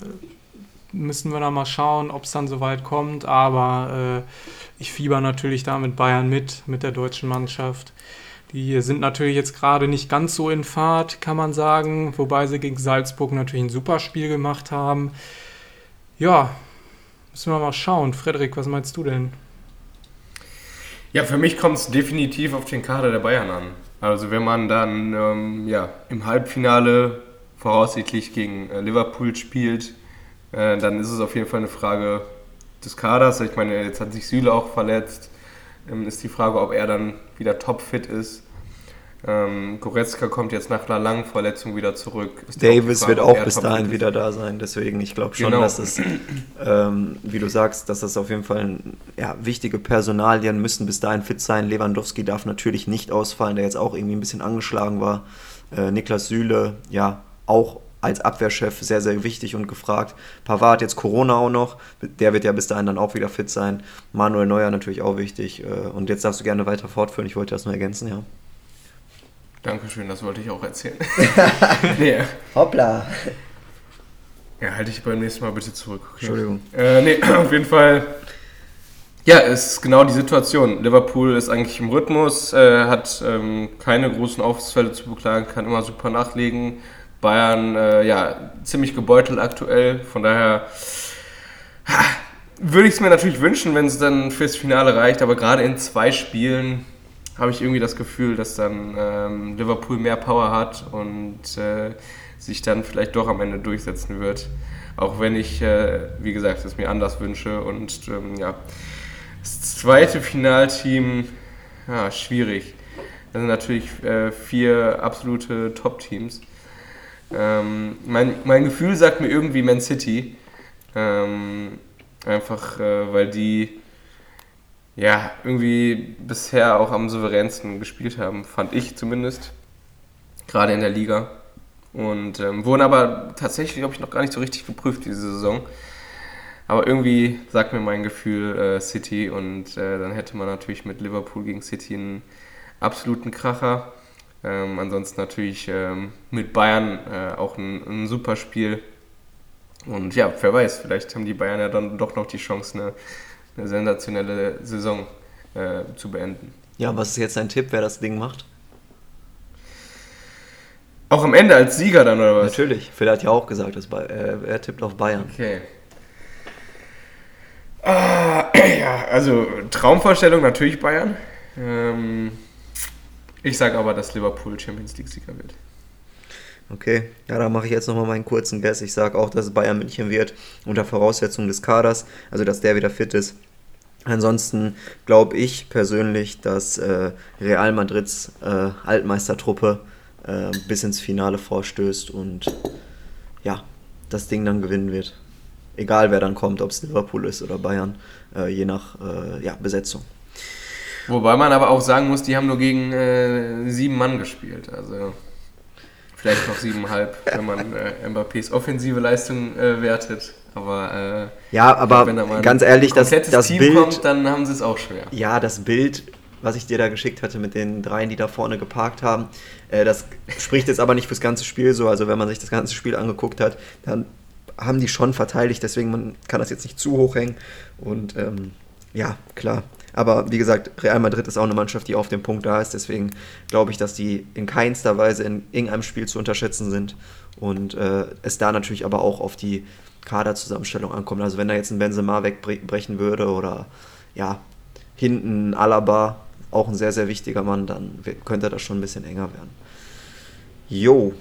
müssen wir dann mal schauen, ob es dann soweit kommt. Aber äh, ich fieber natürlich da mit Bayern mit, mit der deutschen Mannschaft. Die sind natürlich jetzt gerade nicht ganz so in Fahrt, kann man sagen. Wobei sie gegen Salzburg natürlich ein super Spiel gemacht haben. Ja, müssen wir mal schauen. Frederik, was meinst du denn? Ja, für mich kommt es definitiv auf den Kader der Bayern an. Also wenn man dann ähm, ja, im Halbfinale voraussichtlich gegen äh, Liverpool spielt, äh, dann ist es auf jeden Fall eine Frage des Kaders. Ich meine, jetzt hat sich Süle auch verletzt. Ähm, ist die Frage, ob er dann wieder topfit ist. Ähm, Goretzka kommt jetzt nach einer langen Verletzung wieder zurück. Ist Davis Frage, wird auch bis dahin wieder da sein. Deswegen, ich glaube schon, genau. dass es, ähm, wie du sagst, dass das auf jeden Fall ja, wichtige Personalien müssen bis dahin fit sein. Lewandowski darf natürlich nicht ausfallen, der jetzt auch irgendwie ein bisschen angeschlagen war. Äh, Niklas Süle, ja, auch als Abwehrchef sehr, sehr wichtig und gefragt. Pavard jetzt Corona auch noch, der wird ja bis dahin dann auch wieder fit sein. Manuel Neuer natürlich auch wichtig. Äh, und jetzt darfst du gerne weiter fortführen, ich wollte das nur ergänzen, ja. Dankeschön, das wollte ich auch erzählen. nee. Hoppla. Ja, halte ich beim nächsten Mal bitte zurück. Okay. Entschuldigung. Äh, nee, auf jeden Fall. Ja, es ist genau die Situation. Liverpool ist eigentlich im Rhythmus, äh, hat ähm, keine großen Ausfälle zu beklagen, kann immer super nachlegen. Bayern, äh, ja, ziemlich gebeutelt aktuell. Von daher ha, würde ich es mir natürlich wünschen, wenn es dann fürs Finale reicht. Aber gerade in zwei Spielen habe ich irgendwie das Gefühl, dass dann ähm, Liverpool mehr Power hat und äh, sich dann vielleicht doch am Ende durchsetzen wird. Auch wenn ich, äh, wie gesagt, es mir anders wünsche. Und ähm, ja, das zweite Finalteam, ja, schwierig. Das sind natürlich äh, vier absolute Top-Teams. Ähm, mein, mein Gefühl sagt mir irgendwie Man City. Ähm, einfach, äh, weil die ja, irgendwie bisher auch am souveränsten gespielt haben, fand ich zumindest. Gerade in der Liga. Und ähm, wurden aber tatsächlich, glaube ich, noch gar nicht so richtig geprüft diese Saison. Aber irgendwie sagt mir mein Gefühl äh, City und äh, dann hätte man natürlich mit Liverpool gegen City einen absoluten Kracher. Ähm, ansonsten natürlich ähm, mit Bayern äh, auch ein, ein super Spiel. Und ja, wer weiß, vielleicht haben die Bayern ja dann doch noch die Chance, eine eine sensationelle Saison äh, zu beenden. Ja, was ist jetzt dein Tipp, wer das Ding macht? Auch am Ende als Sieger dann, oder was? Natürlich. Phil hat ja auch gesagt, dass äh, er tippt auf Bayern. Okay. Ah, ja, also Traumvorstellung natürlich Bayern. Ähm, ich sage aber, dass Liverpool Champions League-Sieger wird. Okay, ja, da mache ich jetzt nochmal meinen kurzen Guess. Ich sage auch, dass es Bayern München wird, unter Voraussetzung des Kaders, also dass der wieder fit ist. Ansonsten glaube ich persönlich, dass äh, Real Madrids äh, Altmeistertruppe äh, bis ins Finale vorstößt und ja, das Ding dann gewinnen wird. Egal wer dann kommt, ob es Liverpool ist oder Bayern, äh, je nach äh, ja, Besetzung. Wobei man aber auch sagen muss, die haben nur gegen äh, sieben Mann gespielt. Also vielleicht noch siebeneinhalb, wenn man äh, Mbappés offensive Leistung äh, wertet. Aber äh, ja, aber glaub, wenn da ganz ehrlich, das, das Team Bild kommt, dann haben sie es auch schwer. Ja, das Bild, was ich dir da geschickt hatte mit den dreien, die da vorne geparkt haben, äh, das spricht jetzt aber nicht fürs ganze Spiel so. Also wenn man sich das ganze Spiel angeguckt hat, dann haben die schon verteidigt. Deswegen man kann das jetzt nicht zu hoch hängen. Und ähm, ja, klar. Aber wie gesagt, Real Madrid ist auch eine Mannschaft, die auf dem Punkt da ist. Deswegen glaube ich, dass die in keinster Weise in irgendeinem Spiel zu unterschätzen sind. Und äh, es da natürlich aber auch auf die Kaderzusammenstellung ankommt. Also wenn da jetzt ein Benzema wegbrechen würde oder ja, hinten Alaba, auch ein sehr, sehr wichtiger Mann, dann könnte das schon ein bisschen enger werden. Jo,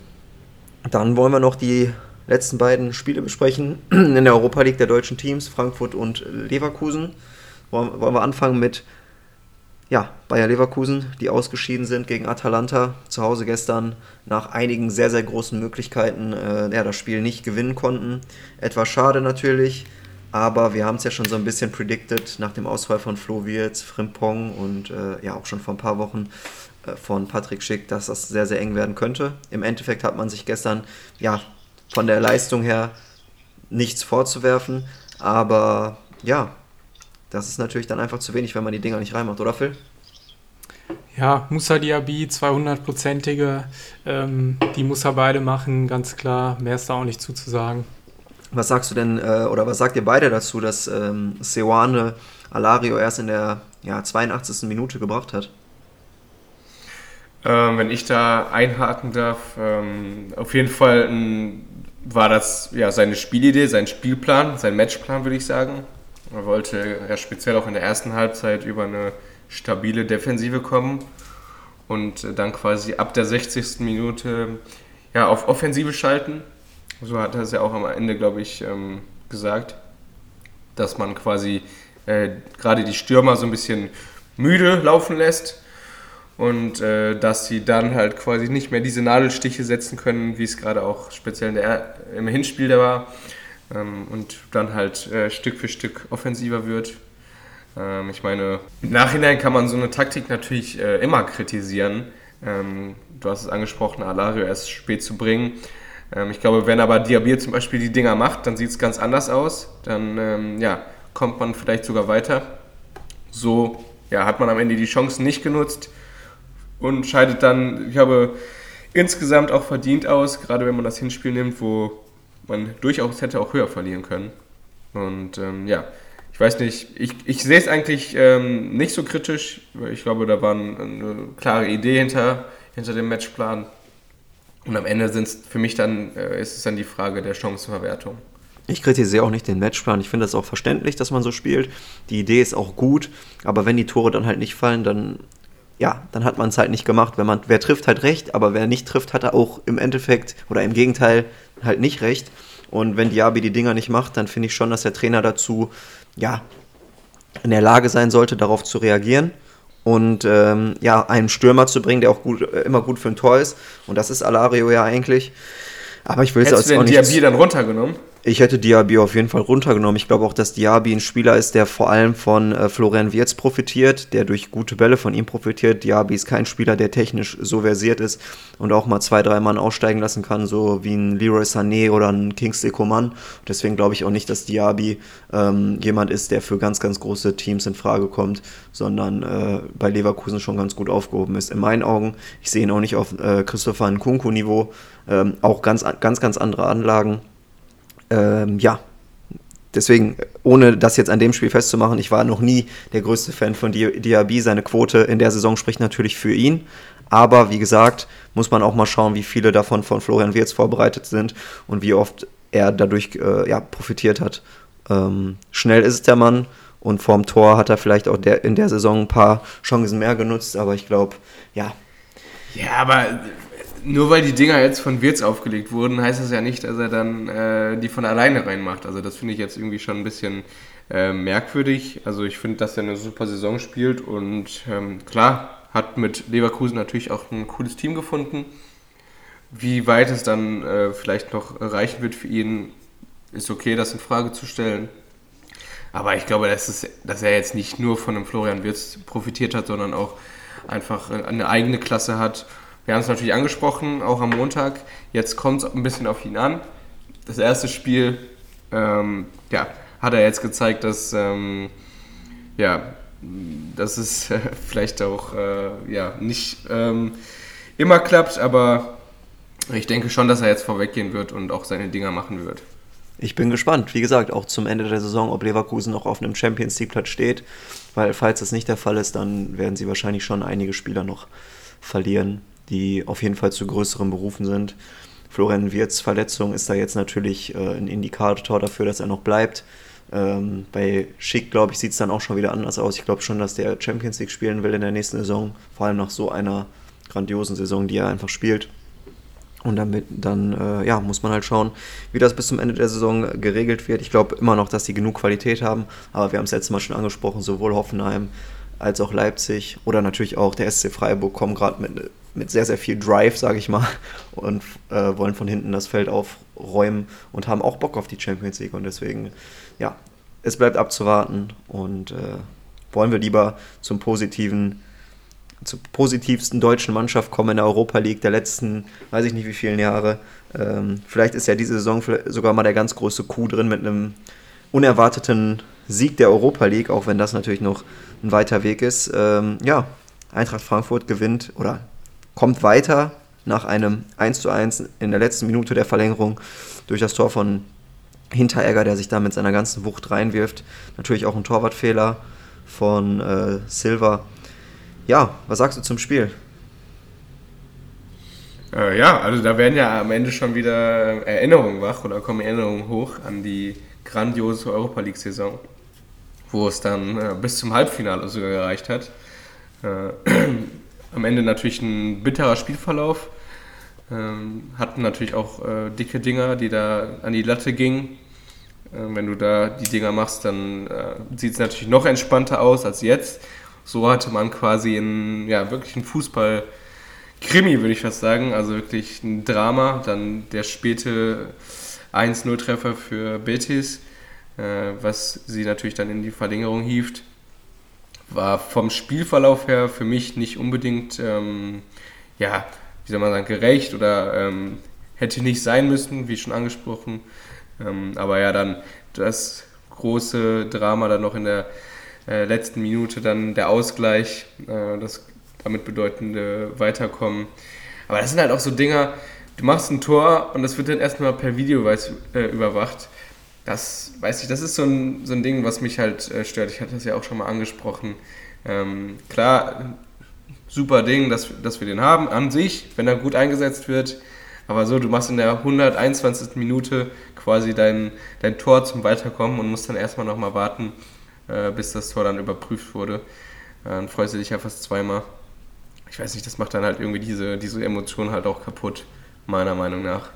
dann wollen wir noch die letzten beiden Spiele besprechen in der Europa League der deutschen Teams, Frankfurt und Leverkusen wollen wir anfangen mit ja, Bayer Leverkusen, die ausgeschieden sind gegen Atalanta. Zu Hause gestern nach einigen sehr, sehr großen Möglichkeiten äh, ja, das Spiel nicht gewinnen konnten. Etwas schade natürlich, aber wir haben es ja schon so ein bisschen predicted nach dem Ausfall von Flo Wirtz, Frimpong und äh, ja auch schon vor ein paar Wochen äh, von Patrick Schick, dass das sehr, sehr eng werden könnte. Im Endeffekt hat man sich gestern ja von der Leistung her nichts vorzuwerfen, aber ja, das ist natürlich dann einfach zu wenig, wenn man die Dinger nicht reinmacht, oder Phil? Ja, Musa Diaby, 200-prozentige, ähm, die muss er beide machen, ganz klar. Mehr ist da auch nicht zuzusagen. Was sagst du denn, äh, oder was sagt ihr beide dazu, dass ähm, Seoane Alario erst in der ja, 82. Minute gebracht hat? Ähm, wenn ich da einhaken darf, ähm, auf jeden Fall ein, war das ja seine Spielidee, sein Spielplan, sein Matchplan, würde ich sagen. Er wollte ja speziell auch in der ersten Halbzeit über eine stabile Defensive kommen und dann quasi ab der 60. Minute ja, auf Offensive schalten. So hat er es ja auch am Ende, glaube ich, ähm, gesagt, dass man quasi äh, gerade die Stürmer so ein bisschen müde laufen lässt und äh, dass sie dann halt quasi nicht mehr diese Nadelstiche setzen können, wie es gerade auch speziell der, im Hinspiel da war ähm, und dann halt äh, Stück für Stück offensiver wird. Ähm, ich meine, im Nachhinein kann man so eine Taktik natürlich äh, immer kritisieren. Ähm, du hast es angesprochen, Alario erst spät zu bringen. Ähm, ich glaube, wenn aber Diabier zum Beispiel die Dinger macht, dann sieht es ganz anders aus. Dann ähm, ja, kommt man vielleicht sogar weiter. So ja, hat man am Ende die Chancen nicht genutzt und scheidet dann, ich habe insgesamt auch verdient aus, gerade wenn man das Hinspiel nimmt, wo man durchaus hätte auch höher verlieren können. Und ähm, ja, ich weiß nicht, ich, ich sehe es eigentlich ähm, nicht so kritisch. Ich glaube, da war eine klare Idee hinter, hinter dem Matchplan. Und am Ende sind für mich dann, äh, ist es dann die Frage der Chancenverwertung. Ich kritisiere auch nicht den Matchplan. Ich finde es auch verständlich, dass man so spielt. Die Idee ist auch gut, aber wenn die Tore dann halt nicht fallen, dann ja, dann hat man es halt nicht gemacht. Wenn man, wer trifft, hat recht, aber wer nicht trifft, hat er auch im Endeffekt oder im Gegenteil halt nicht recht. Und wenn Diaby die Dinger nicht macht, dann finde ich schon, dass der Trainer dazu, ja, in der Lage sein sollte, darauf zu reagieren und ähm, ja, einen Stürmer zu bringen, der auch gut, äh, immer gut für ein Tor ist. Und das ist Alario ja eigentlich. Aber ich will es jetzt auch nicht. Diaby dann runtergenommen? Ich hätte Diaby auf jeden Fall runtergenommen. Ich glaube auch, dass Diaby ein Spieler ist, der vor allem von äh, Florian Wirz profitiert, der durch gute Bälle von ihm profitiert. Diaby ist kein Spieler, der technisch so versiert ist und auch mal zwei, drei Mann aussteigen lassen kann, so wie ein Leroy Sané oder ein Kingsley Coman. Deswegen glaube ich auch nicht, dass Diaby ähm, jemand ist, der für ganz, ganz große Teams in Frage kommt, sondern äh, bei Leverkusen schon ganz gut aufgehoben ist. In meinen Augen, ich sehe ihn auch nicht auf äh, Christopher Nkunku-Niveau, ähm, auch ganz, ganz, ganz andere Anlagen ähm, ja, deswegen, ohne das jetzt an dem Spiel festzumachen, ich war noch nie der größte Fan von Diaby. Seine Quote in der Saison spricht natürlich für ihn. Aber wie gesagt, muss man auch mal schauen, wie viele davon von Florian Wirz vorbereitet sind und wie oft er dadurch äh, ja, profitiert hat. Ähm, schnell ist der Mann und vorm Tor hat er vielleicht auch der, in der Saison ein paar Chancen mehr genutzt, aber ich glaube, ja. Ja, aber nur weil die Dinger jetzt von Wirtz aufgelegt wurden, heißt das ja nicht, dass er dann äh, die von alleine reinmacht. Also das finde ich jetzt irgendwie schon ein bisschen äh, merkwürdig. Also ich finde, dass er eine super Saison spielt und ähm, klar, hat mit Leverkusen natürlich auch ein cooles Team gefunden. Wie weit es dann äh, vielleicht noch reichen wird für ihn, ist okay, das in Frage zu stellen. Aber ich glaube, dass, es, dass er jetzt nicht nur von dem Florian Wirtz profitiert hat, sondern auch einfach eine eigene Klasse hat wir haben es natürlich angesprochen, auch am Montag. Jetzt kommt es ein bisschen auf ihn an. Das erste Spiel, ähm, ja, hat er jetzt gezeigt, dass, ähm, ja, dass es äh, vielleicht auch äh, ja, nicht ähm, immer klappt, aber ich denke schon, dass er jetzt vorweggehen wird und auch seine Dinger machen wird. Ich bin gespannt, wie gesagt, auch zum Ende der Saison, ob Leverkusen noch auf einem Champions League-Platz steht, weil falls das nicht der Fall ist, dann werden sie wahrscheinlich schon einige Spieler noch verlieren die auf jeden Fall zu größeren Berufen sind. Florian Wirz Verletzung ist da jetzt natürlich äh, ein Indikator dafür, dass er noch bleibt. Ähm, bei Schick, glaube ich, sieht es dann auch schon wieder anders aus. Ich glaube schon, dass der Champions League spielen will in der nächsten Saison, vor allem nach so einer grandiosen Saison, die er einfach spielt. Und damit, dann äh, ja, muss man halt schauen, wie das bis zum Ende der Saison geregelt wird. Ich glaube immer noch, dass die genug Qualität haben, aber wir haben es letztes Mal schon angesprochen, sowohl Hoffenheim als auch Leipzig oder natürlich auch der SC Freiburg kommen gerade mit, mit sehr, sehr viel Drive, sage ich mal, und äh, wollen von hinten das Feld aufräumen und haben auch Bock auf die Champions League. Und deswegen, ja, es bleibt abzuwarten und äh, wollen wir lieber zum positiven zur positivsten deutschen Mannschaft kommen in der Europa League der letzten, weiß ich nicht wie vielen Jahre. Ähm, vielleicht ist ja diese Saison sogar mal der ganz große Coup drin mit einem unerwarteten Sieg der Europa League, auch wenn das natürlich noch ein weiter Weg ist. Ähm, ja, Eintracht Frankfurt gewinnt oder kommt weiter nach einem 1:1 in der letzten Minute der Verlängerung durch das Tor von Hinteregger, der sich da mit seiner ganzen Wucht reinwirft. Natürlich auch ein Torwartfehler von äh, Silva. Ja, was sagst du zum Spiel? Äh, ja, also da werden ja am Ende schon wieder Erinnerungen wach oder kommen Erinnerungen hoch an die grandiose Europa League-Saison, wo es dann äh, bis zum Halbfinale sogar gereicht hat. Am Ende natürlich ein bitterer Spielverlauf. Ähm, hatten natürlich auch äh, dicke Dinger, die da an die Latte gingen. Äh, wenn du da die Dinger machst, dann äh, sieht es natürlich noch entspannter aus als jetzt. So hatte man quasi einen, ja, wirklich einen Fußball- Krimi, würde ich fast sagen. Also wirklich ein Drama. Dann der späte 1-0-Treffer für Betis, äh, was sie natürlich dann in die Verlängerung hieft. War vom Spielverlauf her für mich nicht unbedingt, ähm, ja, wie soll man sagen, gerecht oder ähm, hätte nicht sein müssen, wie schon angesprochen. Ähm, aber ja, dann das große Drama dann noch in der äh, letzten Minute, dann der Ausgleich, äh, das damit bedeutende Weiterkommen. Aber das sind halt auch so Dinger, du machst ein Tor und das wird dann erstmal per Video weiß, äh, überwacht. Das, weiß ich, das ist so ein, so ein Ding, was mich halt äh, stört. Ich hatte das ja auch schon mal angesprochen. Ähm, klar, super Ding, dass, dass wir den haben an sich, wenn er gut eingesetzt wird. Aber so, du machst in der 121. Minute quasi dein, dein Tor zum Weiterkommen und musst dann erstmal nochmal warten, äh, bis das Tor dann überprüft wurde. Äh, dann freust du dich ja fast zweimal. Ich weiß nicht, das macht dann halt irgendwie diese, diese Emotion halt auch kaputt meiner Meinung nach.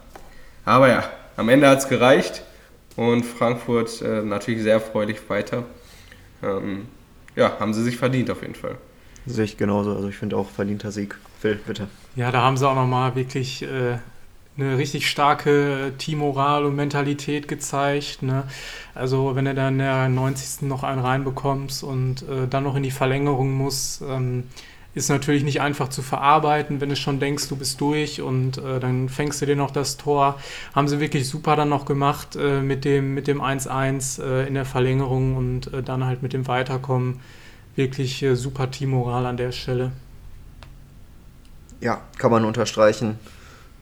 Aber ja, am Ende hat es gereicht und Frankfurt äh, natürlich sehr erfreulich weiter. Ähm, ja, haben sie sich verdient auf jeden Fall. Sehe ich genauso. Also ich finde auch verdienter Sieg. Phil, bitte. Ja, da haben sie auch nochmal wirklich äh, eine richtig starke Teammoral und Mentalität gezeigt. Ne? Also wenn du dann in der 90. noch einen reinbekommst und äh, dann noch in die Verlängerung muss, ähm, ist natürlich nicht einfach zu verarbeiten, wenn du schon denkst, du bist durch und äh, dann fängst du dir noch das Tor. Haben sie wirklich super dann noch gemacht äh, mit dem mit dem 1-1 äh, in der Verlängerung und äh, dann halt mit dem Weiterkommen. Wirklich äh, super Teammoral an der Stelle. Ja, kann man unterstreichen.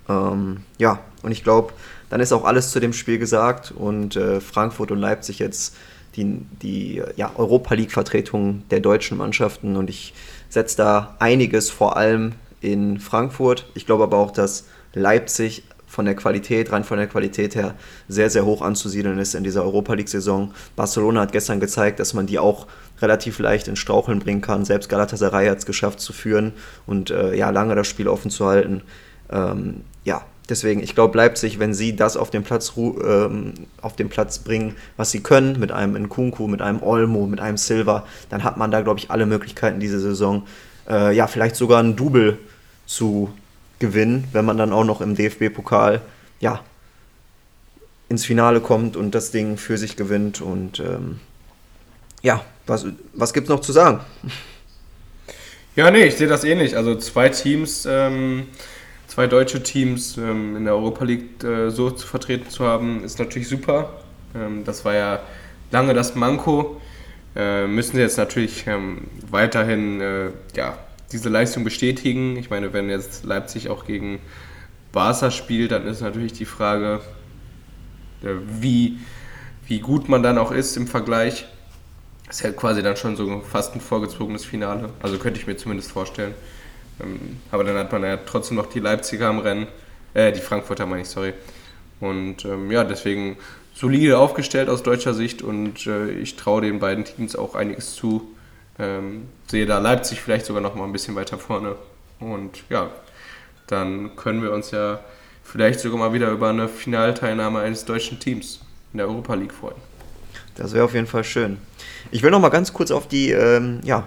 Ähm, ja, und ich glaube, dann ist auch alles zu dem Spiel gesagt und äh, Frankfurt und Leipzig jetzt die, die ja, Europa League-Vertretung der deutschen Mannschaften und ich setzt da einiges vor allem in Frankfurt. Ich glaube aber auch, dass Leipzig von der Qualität, rein von der Qualität her, sehr, sehr hoch anzusiedeln ist in dieser Europa League-Saison. Barcelona hat gestern gezeigt, dass man die auch relativ leicht in Straucheln bringen kann. Selbst Galatasaray hat es geschafft zu führen und äh, ja, lange das Spiel offen zu halten. Ähm, ja, deswegen, ich glaube, Leipzig, wenn sie das auf den Platz, ähm, auf den Platz bringen, was sie können, mit einem Nkunku, mit einem Olmo, mit einem Silva, dann hat man da, glaube ich, alle Möglichkeiten diese Saison, äh, ja, vielleicht sogar ein Double zu gewinnen, wenn man dann auch noch im DFB-Pokal, ja, ins Finale kommt und das Ding für sich gewinnt. Und ähm, ja, was, was gibt es noch zu sagen? Ja, nee, ich sehe das ähnlich. Also zwei Teams, ähm, zwei deutsche Teams ähm, in der Europa League äh, so zu vertreten zu haben, ist natürlich super. Ähm, das war ja lange das Manko. Äh, müssen sie jetzt natürlich ähm, weiterhin äh, ja, diese Leistung bestätigen. Ich meine, wenn jetzt Leipzig auch gegen Barca spielt, dann ist natürlich die Frage, äh, wie, wie gut man dann auch ist im Vergleich. Das ist ja quasi dann schon so fast ein vorgezogenes Finale. Also könnte ich mir zumindest vorstellen. Ähm, aber dann hat man ja trotzdem noch die Leipziger am Rennen, äh, die Frankfurter meine ich, sorry. Und ähm, ja, deswegen solide aufgestellt aus deutscher Sicht und äh, ich traue den beiden Teams auch einiges zu. Ähm, sehe da Leipzig vielleicht sogar noch mal ein bisschen weiter vorne. Und ja, dann können wir uns ja vielleicht sogar mal wieder über eine Finalteilnahme eines deutschen Teams in der Europa League freuen. Das wäre auf jeden Fall schön. Ich will noch mal ganz kurz auf die ähm, ja,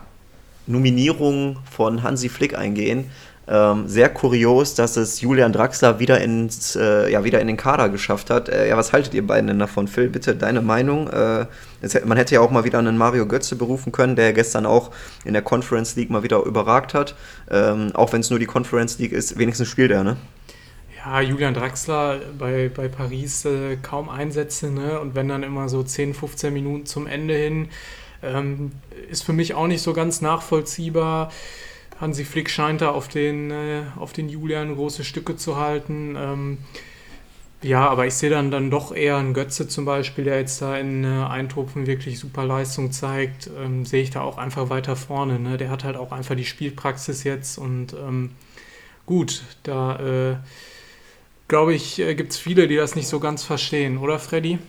Nominierung von Hansi Flick eingehen. Ähm, sehr kurios, dass es Julian Draxler wieder, ins, äh, ja, wieder in den Kader geschafft hat. Äh, ja, was haltet ihr beiden denn davon? Phil, bitte deine Meinung. Äh, es, man hätte ja auch mal wieder einen Mario Götze berufen können, der gestern auch in der Conference League mal wieder überragt hat. Ähm, auch wenn es nur die Conference League ist, wenigstens spielt er, ne? Ja, Julian Draxler bei, bei Paris äh, kaum Einsätze, ne? Und wenn dann immer so 10, 15 Minuten zum Ende hin, ähm, ist für mich auch nicht so ganz nachvollziehbar. Hansi Flick scheint da auf den, äh, auf den Julian große Stücke zu halten. Ähm, ja, aber ich sehe dann, dann doch eher einen Götze zum Beispiel, der jetzt da in äh, Eindhoven wirklich super Leistung zeigt, ähm, sehe ich da auch einfach weiter vorne. Ne? Der hat halt auch einfach die Spielpraxis jetzt und ähm, gut, da äh, glaube ich, äh, gibt es viele, die das nicht so ganz verstehen, oder Freddy?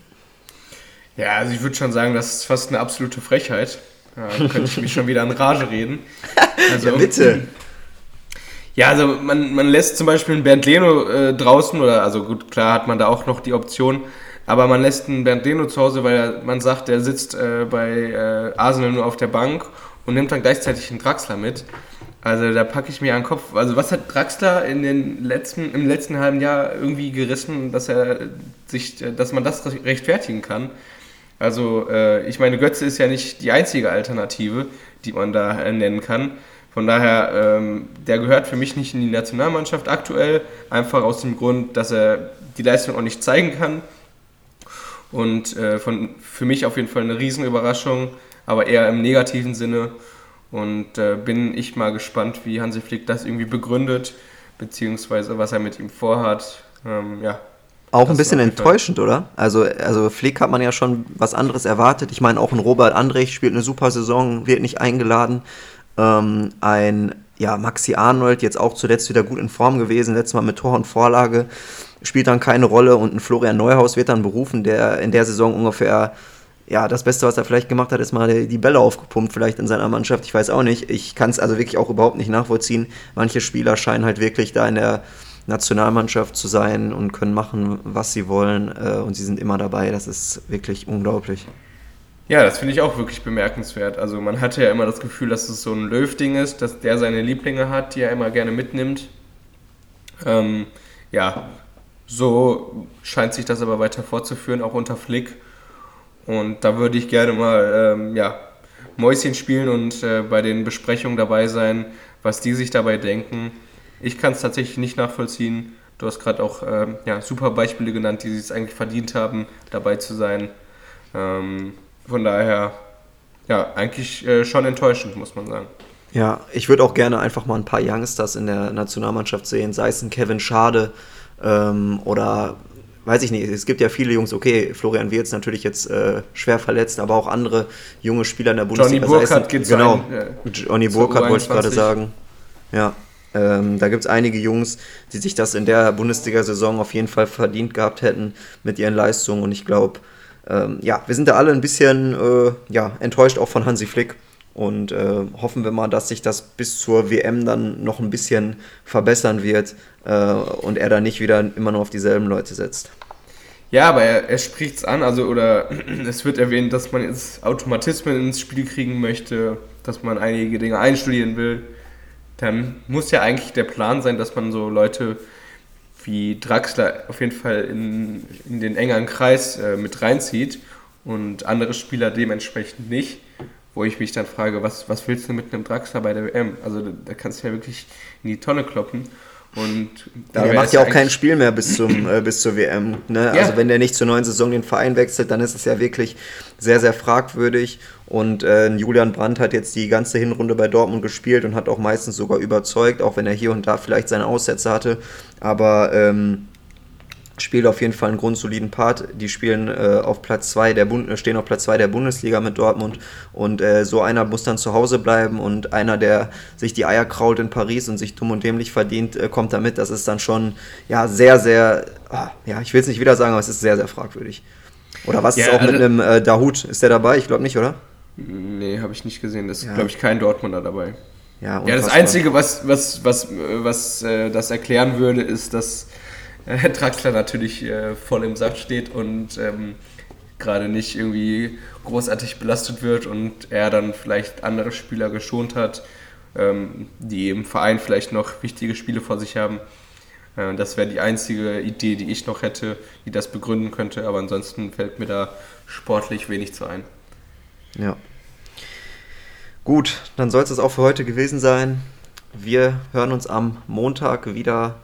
Ja, also ich würde schon sagen, das ist fast eine absolute Frechheit. Da könnte ich mich schon wieder an Rage reden. Also, ja, bitte. Ja, also man, man lässt zum Beispiel einen Bernd Leno äh, draußen, oder also gut, klar hat man da auch noch die Option, aber man lässt einen Bernd Leno zu Hause, weil er, man sagt, der sitzt äh, bei äh, Arsenal nur auf der Bank und nimmt dann gleichzeitig einen Draxler mit. Also da packe ich mir an den Kopf. Also was hat Draxler in den letzten, im letzten halben Jahr irgendwie gerissen, dass er sich, dass man das rechtfertigen kann? Also äh, ich meine, Götze ist ja nicht die einzige Alternative, die man da äh, nennen kann. Von daher, ähm, der gehört für mich nicht in die Nationalmannschaft aktuell, einfach aus dem Grund, dass er die Leistung auch nicht zeigen kann. Und äh, von, für mich auf jeden Fall eine Riesenüberraschung, aber eher im negativen Sinne. Und äh, bin ich mal gespannt, wie Hansi Flick das irgendwie begründet, beziehungsweise was er mit ihm vorhat. Ähm, ja, auch ein bisschen enttäuschend, oder? Also, also Flick hat man ja schon was anderes erwartet. Ich meine, auch ein Robert Andrich spielt eine super Saison, wird nicht eingeladen. Ähm, ein ja, Maxi Arnold, jetzt auch zuletzt wieder gut in Form gewesen, letztes Mal mit Tor und Vorlage, spielt dann keine Rolle und ein Florian Neuhaus wird dann berufen, der in der Saison ungefähr, ja, das Beste, was er vielleicht gemacht hat, ist mal die Bälle aufgepumpt, vielleicht in seiner Mannschaft, ich weiß auch nicht. Ich kann es also wirklich auch überhaupt nicht nachvollziehen. Manche Spieler scheinen halt wirklich da in der Nationalmannschaft zu sein und können machen, was sie wollen äh, und sie sind immer dabei. Das ist wirklich unglaublich. Ja, das finde ich auch wirklich bemerkenswert. Also man hatte ja immer das Gefühl, dass es so ein Löw-Ding ist, dass der seine Lieblinge hat, die er immer gerne mitnimmt. Ähm, ja, so scheint sich das aber weiter fortzuführen, auch unter Flick. Und da würde ich gerne mal ähm, ja, Mäuschen spielen und äh, bei den Besprechungen dabei sein, was die sich dabei denken. Ich kann es tatsächlich nicht nachvollziehen. Du hast gerade auch ähm, ja, super Beispiele genannt, die es eigentlich verdient haben, dabei zu sein. Ähm, von daher, ja, eigentlich äh, schon enttäuschend, muss man sagen. Ja, ich würde auch gerne einfach mal ein paar Youngsters in der Nationalmannschaft sehen, sei es ein Kevin Schade ähm, oder weiß ich nicht, es gibt ja viele Jungs, okay, Florian Wirz natürlich jetzt äh, schwer verletzt, aber auch andere junge Spieler in der Bundesliga. Johnny Burkhardt geht Genau, ein, äh, Johnny Burkhardt wollte ich gerade sagen. Ja, ähm, da gibt es einige Jungs, die sich das in der Bundesliga-Saison auf jeden Fall verdient gehabt hätten mit ihren Leistungen. Und ich glaube, ähm, ja, wir sind da alle ein bisschen äh, ja, enttäuscht auch von Hansi Flick. Und äh, hoffen wir mal, dass sich das bis zur WM dann noch ein bisschen verbessern wird äh, und er da nicht wieder immer nur auf dieselben Leute setzt. Ja, aber er, er spricht es an, also oder es wird erwähnt, dass man jetzt Automatismen ins Spiel kriegen möchte, dass man einige Dinge einstudieren will dann muss ja eigentlich der Plan sein, dass man so Leute wie Draxler auf jeden Fall in, in den engeren Kreis äh, mit reinzieht und andere Spieler dementsprechend nicht. Wo ich mich dann frage, was, was willst du mit einem Draxler bei der WM? Also da, da kannst du ja wirklich in die Tonne kloppen. Und da er macht ja auch kein Spiel mehr bis, zum, äh, bis zur WM. Ne? Ja. Also wenn der nicht zur neuen Saison den Verein wechselt, dann ist es ja wirklich sehr, sehr fragwürdig. Und äh, Julian Brandt hat jetzt die ganze Hinrunde bei Dortmund gespielt und hat auch meistens sogar überzeugt, auch wenn er hier und da vielleicht seine Aussätze hatte. Aber ähm, spielt auf jeden Fall einen grundsoliden Part. Die spielen äh, auf Platz 2 der Bund stehen auf Platz 2 der Bundesliga mit Dortmund und äh, so einer muss dann zu Hause bleiben und einer, der sich die Eier krault in Paris und sich dumm und dämlich verdient, äh, kommt damit. Das ist dann schon ja sehr, sehr, ah, ja, ich will es nicht wieder sagen, aber es ist sehr, sehr fragwürdig. Oder was ja, ist auch mit also einem äh, Dahut? Ist der dabei? Ich glaube nicht, oder? Nee, habe ich nicht gesehen. Das ist, ja. glaube ich, kein Dortmunder dabei. Ja, ja, das Einzige, was, was, was, was äh, das erklären würde, ist, dass äh, Draxler natürlich äh, voll im Saft steht und ähm, gerade nicht irgendwie großartig belastet wird und er dann vielleicht andere Spieler geschont hat, ähm, die im Verein vielleicht noch wichtige Spiele vor sich haben. Äh, das wäre die einzige Idee, die ich noch hätte, die das begründen könnte, aber ansonsten fällt mir da sportlich wenig zu ein. Ja. Gut, dann soll es das auch für heute gewesen sein. Wir hören uns am Montag wieder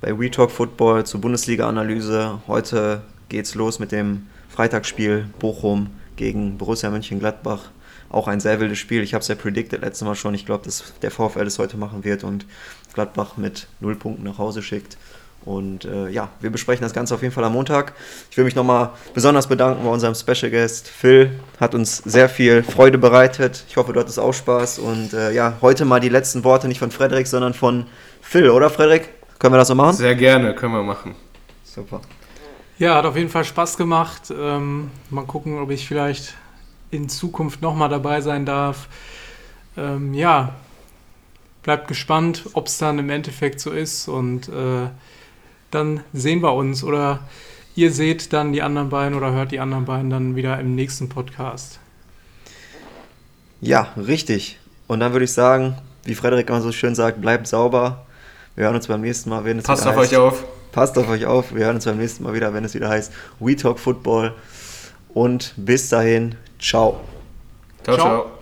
bei We Talk Football zur Bundesliga-Analyse. Heute geht's los mit dem Freitagsspiel Bochum gegen Borussia Mönchengladbach. Auch ein sehr wildes Spiel. Ich habe es ja predicted letztes Mal schon. Ich glaube, dass der VfL es heute machen wird und Gladbach mit null Punkten nach Hause schickt. Und äh, ja, wir besprechen das Ganze auf jeden Fall am Montag. Ich will mich nochmal besonders bedanken bei unserem Special Guest. Phil hat uns sehr viel Freude bereitet. Ich hoffe, du hattest auch Spaß. Und äh, ja, heute mal die letzten Worte nicht von Frederik, sondern von Phil, oder Frederik? Können wir das so machen? Sehr gerne, können wir machen. Super. Ja, hat auf jeden Fall Spaß gemacht. Ähm, mal gucken, ob ich vielleicht in Zukunft nochmal dabei sein darf. Ähm, ja, bleibt gespannt, ob es dann im Endeffekt so ist und äh, dann sehen wir uns oder ihr seht dann die anderen beiden oder hört die anderen beiden dann wieder im nächsten Podcast. Ja, richtig. Und dann würde ich sagen, wie Frederik immer so schön sagt, bleibt sauber. Wir hören uns beim nächsten Mal, wenn es Passt wieder auf heißt, euch auf. Passt auf euch auf. Wir hören uns beim nächsten Mal wieder, wenn es wieder heißt We Talk Football. Und bis dahin, ciao. ciao. Ciao. ciao.